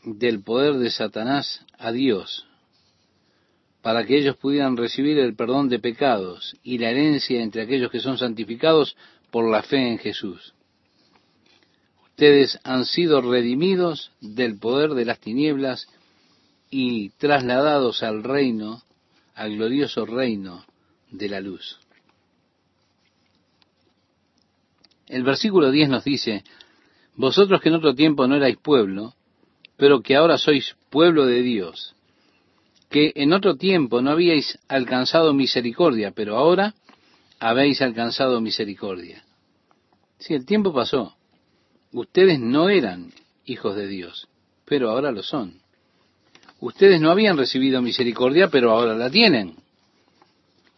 del poder de Satanás a Dios, para que ellos pudieran recibir el perdón de pecados y la herencia entre aquellos que son santificados por la fe en Jesús. Ustedes han sido redimidos del poder de las tinieblas y trasladados al reino, al glorioso reino de la luz. El versículo 10 nos dice, vosotros que en otro tiempo no erais pueblo, pero que ahora sois pueblo de Dios, que en otro tiempo no habíais alcanzado misericordia, pero ahora habéis alcanzado misericordia. Si el tiempo pasó, ustedes no eran hijos de Dios, pero ahora lo son. Ustedes no habían recibido misericordia, pero ahora la tienen.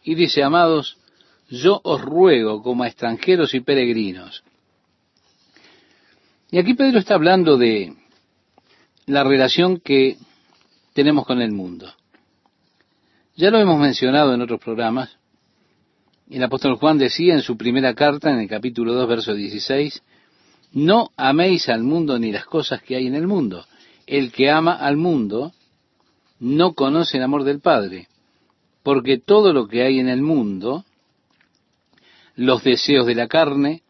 Y dice, amados, yo os ruego como a extranjeros y peregrinos, y aquí Pedro está hablando de la relación que tenemos con el mundo. Ya lo hemos mencionado en otros programas. El apóstol Juan decía en su primera carta, en el capítulo 2, verso 16, no améis al mundo ni las cosas que hay en el mundo. El que ama al mundo no conoce el amor del Padre, porque todo lo que hay en el mundo, los deseos de la carne,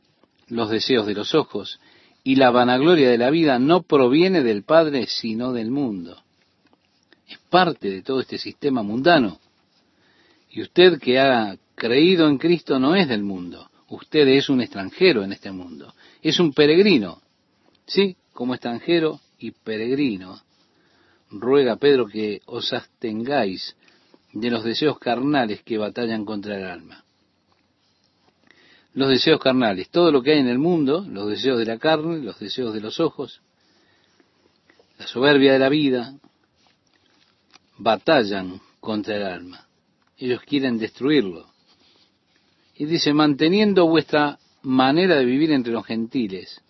los deseos de los ojos y la vanagloria de la vida no proviene del Padre, sino del mundo. Es parte de todo este sistema mundano. Y usted que ha creído en Cristo no es del mundo. Usted es un extranjero en este mundo. Es un peregrino. Sí, como extranjero y peregrino. Ruega Pedro que os abstengáis de los deseos carnales que batallan contra el alma los deseos carnales, todo lo que hay en el mundo, los deseos de la carne, los deseos de los ojos, la soberbia de la vida, batallan contra el alma. Ellos quieren destruirlo. Y dice, manteniendo vuestra manera de vivir entre los gentiles,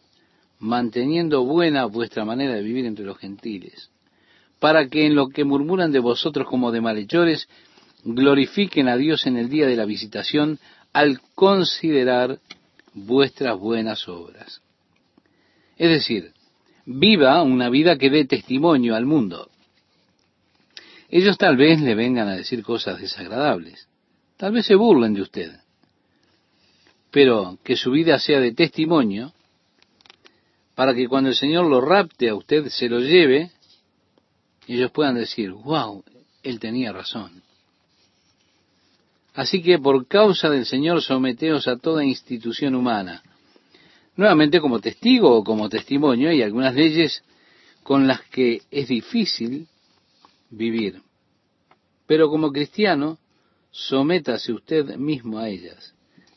manteniendo buena vuestra manera de vivir entre los gentiles, para que en lo que murmuran de vosotros como de malhechores, glorifiquen a Dios en el día de la visitación al considerar vuestras buenas obras. Es decir, viva una vida que dé testimonio al mundo. Ellos tal vez le vengan a decir cosas desagradables, tal vez se burlen de usted, pero que su vida sea de testimonio para que cuando el Señor lo rapte a usted, se lo lleve, ellos puedan decir, wow, él tenía razón. Así que por causa del Señor someteos a toda institución humana. Nuevamente como testigo o como testimonio hay algunas leyes con las que es difícil vivir. Pero como cristiano, sométase usted mismo a ellas,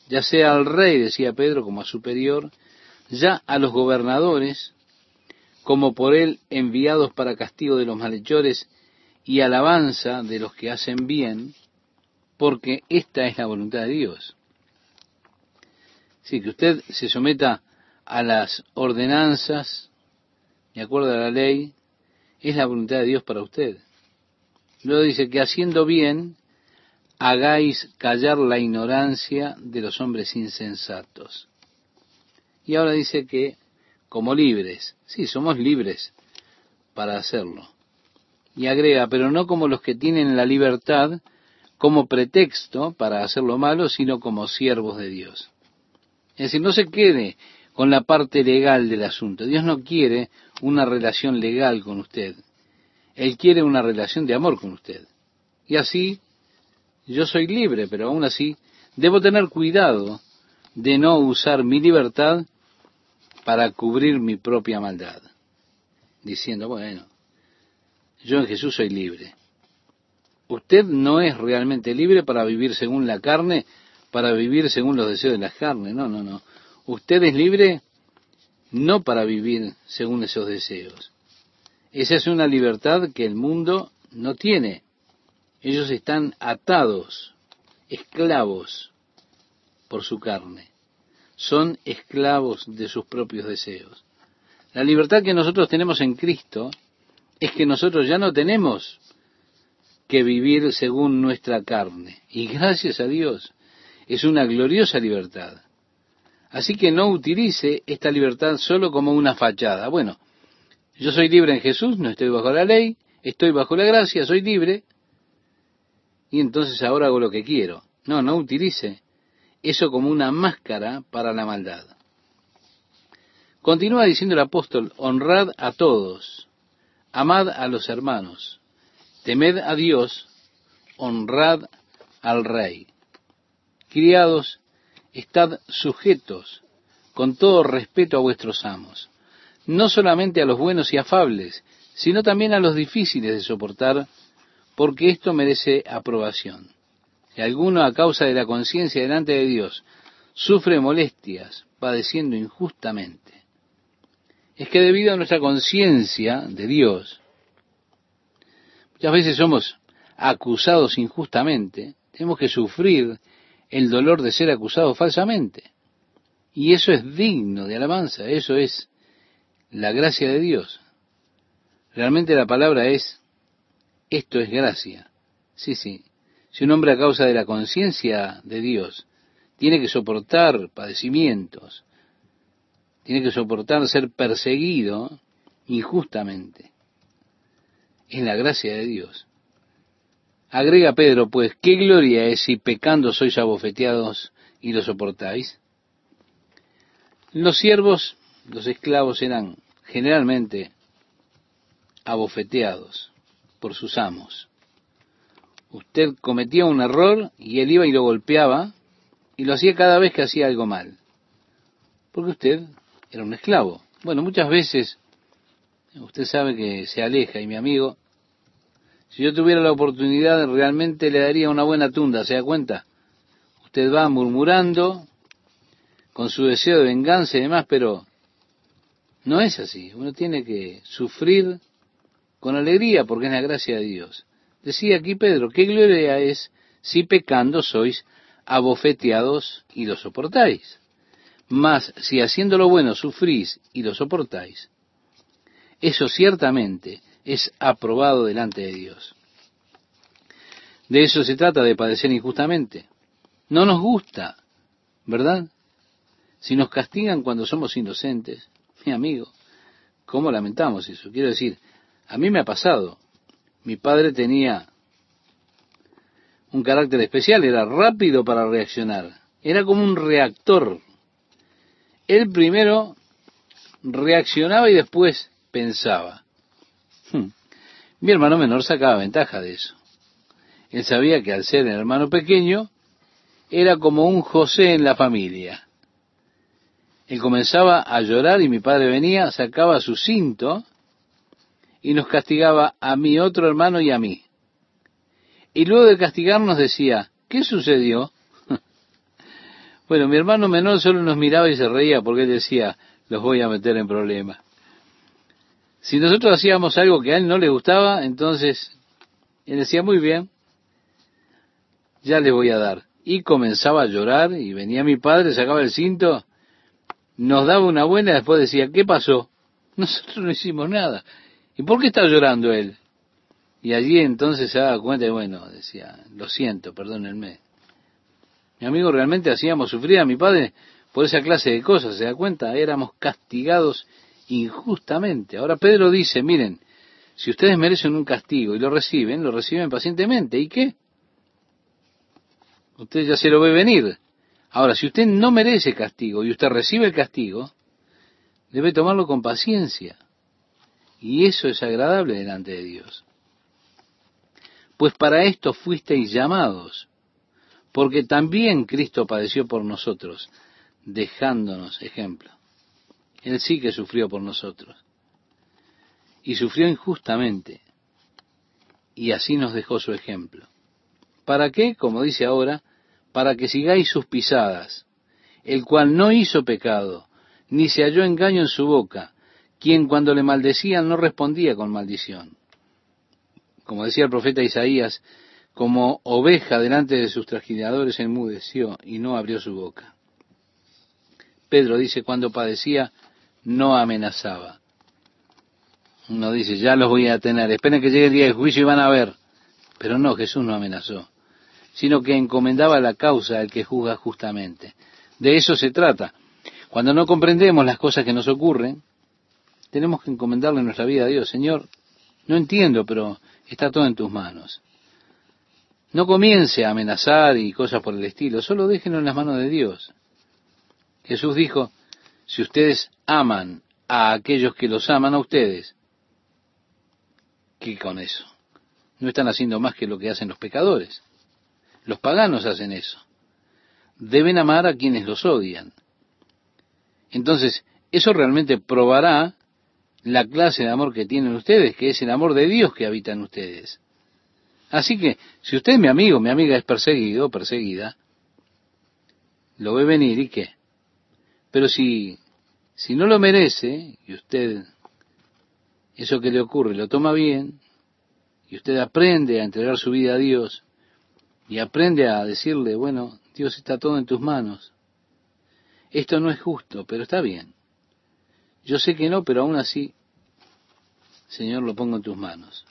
ya sea al rey, decía Pedro, como a superior, ya a los gobernadores, como por él enviados para castigo de los malhechores y alabanza de los que hacen bien, porque esta es la voluntad de Dios. Sí, que usted se someta a las ordenanzas, de acuerdo a la ley, es la voluntad de Dios para usted. Luego dice que haciendo bien, hagáis callar la ignorancia de los hombres insensatos. Y ahora dice que como libres, sí, somos libres para hacerlo. Y agrega, pero no como los que tienen la libertad como pretexto para hacer lo malo, sino como siervos de Dios. Es decir, no se quede con la parte legal del asunto. Dios no quiere una relación legal con usted. Él quiere una relación de amor con usted. Y así, yo soy libre, pero aún así, debo tener cuidado de no usar mi libertad para cubrir mi propia maldad. Diciendo, bueno, yo en Jesús soy libre. Usted no es realmente libre para vivir según la carne, para vivir según los deseos de la carne. No, no, no. Usted es libre no para vivir según esos deseos. Esa es una libertad que el mundo no tiene. Ellos están atados, esclavos por su carne. Son esclavos de sus propios deseos. La libertad que nosotros tenemos en Cristo es que nosotros ya no tenemos que vivir según nuestra carne. Y gracias a Dios, es una gloriosa libertad. Así que no utilice esta libertad solo como una fachada. Bueno, yo soy libre en Jesús, no estoy bajo la ley, estoy bajo la gracia, soy libre, y entonces ahora hago lo que quiero. No, no utilice eso como una máscara para la maldad. Continúa diciendo el apóstol, honrad a todos, amad a los hermanos, Temed a Dios, honrad al rey. Criados, estad sujetos con todo respeto a vuestros amos, no solamente a los buenos y afables, sino también a los difíciles de soportar, porque esto merece aprobación. Si alguno a causa de la conciencia delante de Dios sufre molestias, padeciendo injustamente, es que debido a nuestra conciencia de Dios, Muchas veces somos acusados injustamente, tenemos que sufrir el dolor de ser acusados falsamente. Y eso es digno de alabanza, eso es la gracia de Dios. Realmente la palabra es, esto es gracia. Sí, sí. Si un hombre a causa de la conciencia de Dios tiene que soportar padecimientos, tiene que soportar ser perseguido injustamente, en la gracia de Dios. Agrega Pedro, pues, ¿qué gloria es si pecando sois abofeteados y lo soportáis? Los siervos, los esclavos eran generalmente abofeteados por sus amos. Usted cometía un error y él iba y lo golpeaba y lo hacía cada vez que hacía algo mal. Porque usted era un esclavo. Bueno, muchas veces usted sabe que se aleja y mi amigo, si yo tuviera la oportunidad realmente le daría una buena tunda, ¿se da cuenta? Usted va murmurando con su deseo de venganza y demás, pero no es así. Uno tiene que sufrir con alegría porque es la gracia de Dios. Decía aquí Pedro, ¿qué gloria es si pecando sois abofeteados y lo soportáis? Mas si haciendo lo bueno sufrís y lo soportáis, eso ciertamente es aprobado delante de Dios. De eso se trata, de padecer injustamente. No nos gusta, ¿verdad? Si nos castigan cuando somos inocentes, mi amigo, ¿cómo lamentamos eso? Quiero decir, a mí me ha pasado. Mi padre tenía un carácter especial, era rápido para reaccionar, era como un reactor. Él primero reaccionaba y después pensaba. Hmm. Mi hermano menor sacaba ventaja de eso. Él sabía que al ser el hermano pequeño, era como un José en la familia. Él comenzaba a llorar y mi padre venía, sacaba su cinto y nos castigaba a mi otro hermano y a mí. Y luego de castigarnos decía, ¿qué sucedió? bueno, mi hermano menor solo nos miraba y se reía porque él decía, los voy a meter en problemas. Si nosotros hacíamos algo que a él no le gustaba, entonces él decía, muy bien, ya le voy a dar. Y comenzaba a llorar y venía mi padre, sacaba el cinto, nos daba una buena y después decía, ¿qué pasó? Nosotros no hicimos nada. ¿Y por qué está llorando él? Y allí entonces se daba cuenta y bueno, decía, lo siento, perdónenme. Mi amigo realmente hacíamos sufrir a mi padre por esa clase de cosas, ¿se da cuenta? Éramos castigados injustamente. Ahora Pedro dice, miren, si ustedes merecen un castigo y lo reciben, lo reciben pacientemente. ¿Y qué? Usted ya se lo ve venir. Ahora, si usted no merece castigo y usted recibe el castigo, debe tomarlo con paciencia. Y eso es agradable delante de Dios. Pues para esto fuisteis llamados, porque también Cristo padeció por nosotros, dejándonos ejemplo. Él sí que sufrió por nosotros. Y sufrió injustamente. Y así nos dejó su ejemplo. ¿Para qué? Como dice ahora, para que sigáis sus pisadas, el cual no hizo pecado, ni se halló engaño en su boca, quien cuando le maldecían no respondía con maldición. Como decía el profeta Isaías, como oveja delante de sus trajinadores enmudeció y no abrió su boca. Pedro dice, cuando padecía, no amenazaba. Uno dice, ya los voy a tener, esperen que llegue el día del juicio y van a ver. Pero no, Jesús no amenazó, sino que encomendaba la causa al que juzga justamente. De eso se trata. Cuando no comprendemos las cosas que nos ocurren, tenemos que encomendarle nuestra vida a Dios. Señor, no entiendo, pero está todo en tus manos. No comience a amenazar y cosas por el estilo, solo déjenlo en las manos de Dios. Jesús dijo, si ustedes aman a aquellos que los aman a ustedes, ¿qué con eso? No están haciendo más que lo que hacen los pecadores. Los paganos hacen eso. Deben amar a quienes los odian. Entonces, eso realmente probará la clase de amor que tienen ustedes, que es el amor de Dios que habita en ustedes. Así que, si usted, mi amigo, mi amiga, es perseguido perseguida, lo ve venir y qué. Pero si, si no lo merece, y usted eso que le ocurre lo toma bien, y usted aprende a entregar su vida a Dios, y aprende a decirle, bueno, Dios está todo en tus manos. Esto no es justo, pero está bien. Yo sé que no, pero aún así, Señor, lo pongo en tus manos.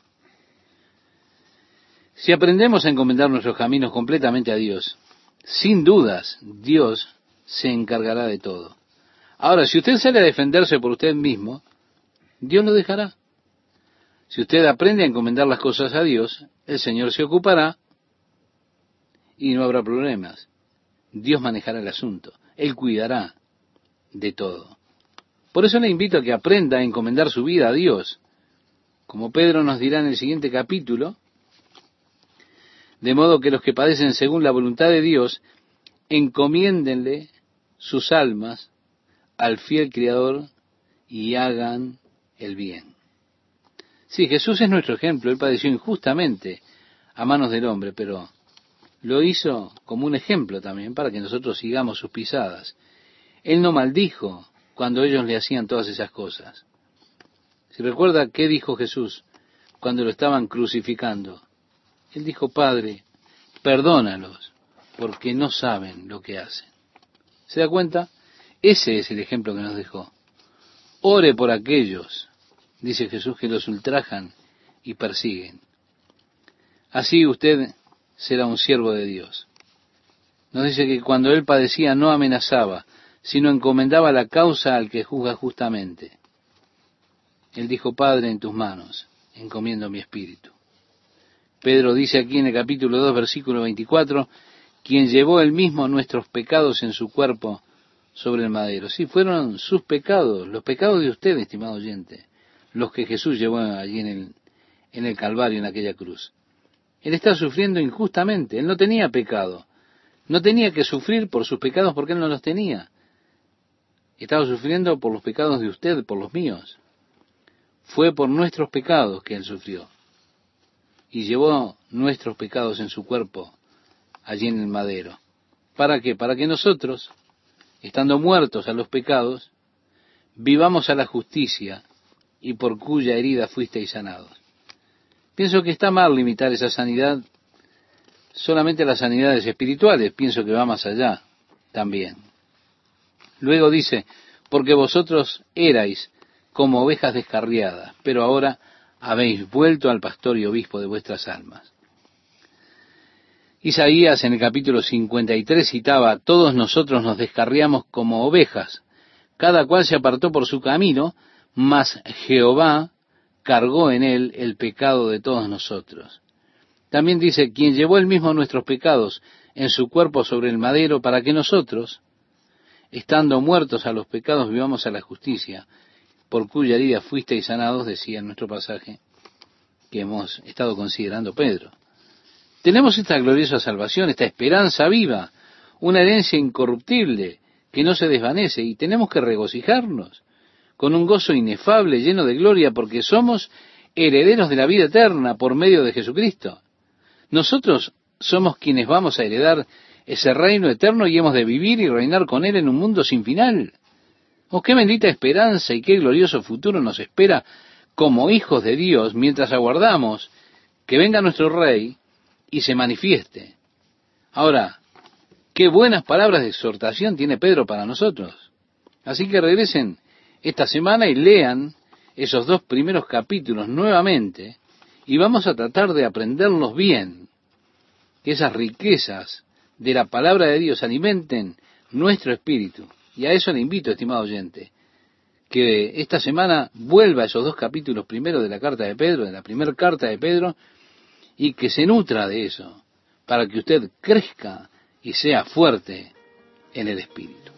Si aprendemos a encomendar nuestros caminos completamente a Dios, sin dudas, Dios se encargará de todo. Ahora, si usted sale a defenderse por usted mismo, Dios lo dejará. Si usted aprende a encomendar las cosas a Dios, el Señor se ocupará y no habrá problemas. Dios manejará el asunto. Él cuidará de todo. Por eso le invito a que aprenda a encomendar su vida a Dios. Como Pedro nos dirá en el siguiente capítulo, de modo que los que padecen según la voluntad de Dios, encomiéndenle sus almas al fiel Criador y hagan el bien. Sí, Jesús es nuestro ejemplo, Él padeció injustamente a manos del hombre, pero lo hizo como un ejemplo también para que nosotros sigamos sus pisadas. Él no maldijo cuando ellos le hacían todas esas cosas. Si recuerda qué dijo Jesús cuando lo estaban crucificando, él dijo, Padre, perdónalos, porque no saben lo que hacen. ¿Se da cuenta? Ese es el ejemplo que nos dejó. Ore por aquellos, dice Jesús, que los ultrajan y persiguen. Así usted será un siervo de Dios. Nos dice que cuando él padecía no amenazaba, sino encomendaba la causa al que juzga justamente. Él dijo, Padre, en tus manos encomiendo mi espíritu. Pedro dice aquí en el capítulo 2, versículo 24, quien llevó él mismo nuestros pecados en su cuerpo sobre el madero. Sí, fueron sus pecados, los pecados de usted, estimado oyente, los que Jesús llevó allí en el, en el Calvario, en aquella cruz. Él está sufriendo injustamente. Él no tenía pecado. No tenía que sufrir por sus pecados porque Él no los tenía. Estaba sufriendo por los pecados de usted, por los míos. Fue por nuestros pecados que Él sufrió. Y llevó nuestros pecados en su cuerpo allí en el madero. ¿Para qué? Para que nosotros, estando muertos a los pecados, vivamos a la justicia y por cuya herida fuisteis sanados. Pienso que está mal limitar esa sanidad solamente a las sanidades espirituales, pienso que va más allá también. Luego dice, porque vosotros erais como ovejas descarriadas, pero ahora habéis vuelto al pastor y obispo de vuestras almas. Isaías en el capítulo 53 citaba, todos nosotros nos descarriamos como ovejas, cada cual se apartó por su camino, mas Jehová cargó en él el pecado de todos nosotros. También dice, quien llevó él mismo nuestros pecados en su cuerpo sobre el madero para que nosotros, estando muertos a los pecados, vivamos a la justicia, por cuya herida fuisteis sanados, decía en nuestro pasaje que hemos estado considerando Pedro. Tenemos esta gloriosa salvación, esta esperanza viva, una herencia incorruptible que no se desvanece y tenemos que regocijarnos con un gozo inefable, lleno de gloria, porque somos herederos de la vida eterna por medio de Jesucristo. Nosotros somos quienes vamos a heredar ese reino eterno y hemos de vivir y reinar con Él en un mundo sin final. Oh, qué bendita esperanza y qué glorioso futuro nos espera como hijos de Dios mientras aguardamos que venga nuestro Rey y se manifieste. Ahora, qué buenas palabras de exhortación tiene Pedro para nosotros. Así que regresen esta semana y lean esos dos primeros capítulos nuevamente y vamos a tratar de aprenderlos bien, que esas riquezas de la palabra de Dios alimenten nuestro espíritu. Y a eso le invito, estimado oyente, que esta semana vuelva a esos dos capítulos primero de la carta de Pedro, de la primera carta de Pedro, y que se nutra de eso, para que usted crezca y sea fuerte en el espíritu.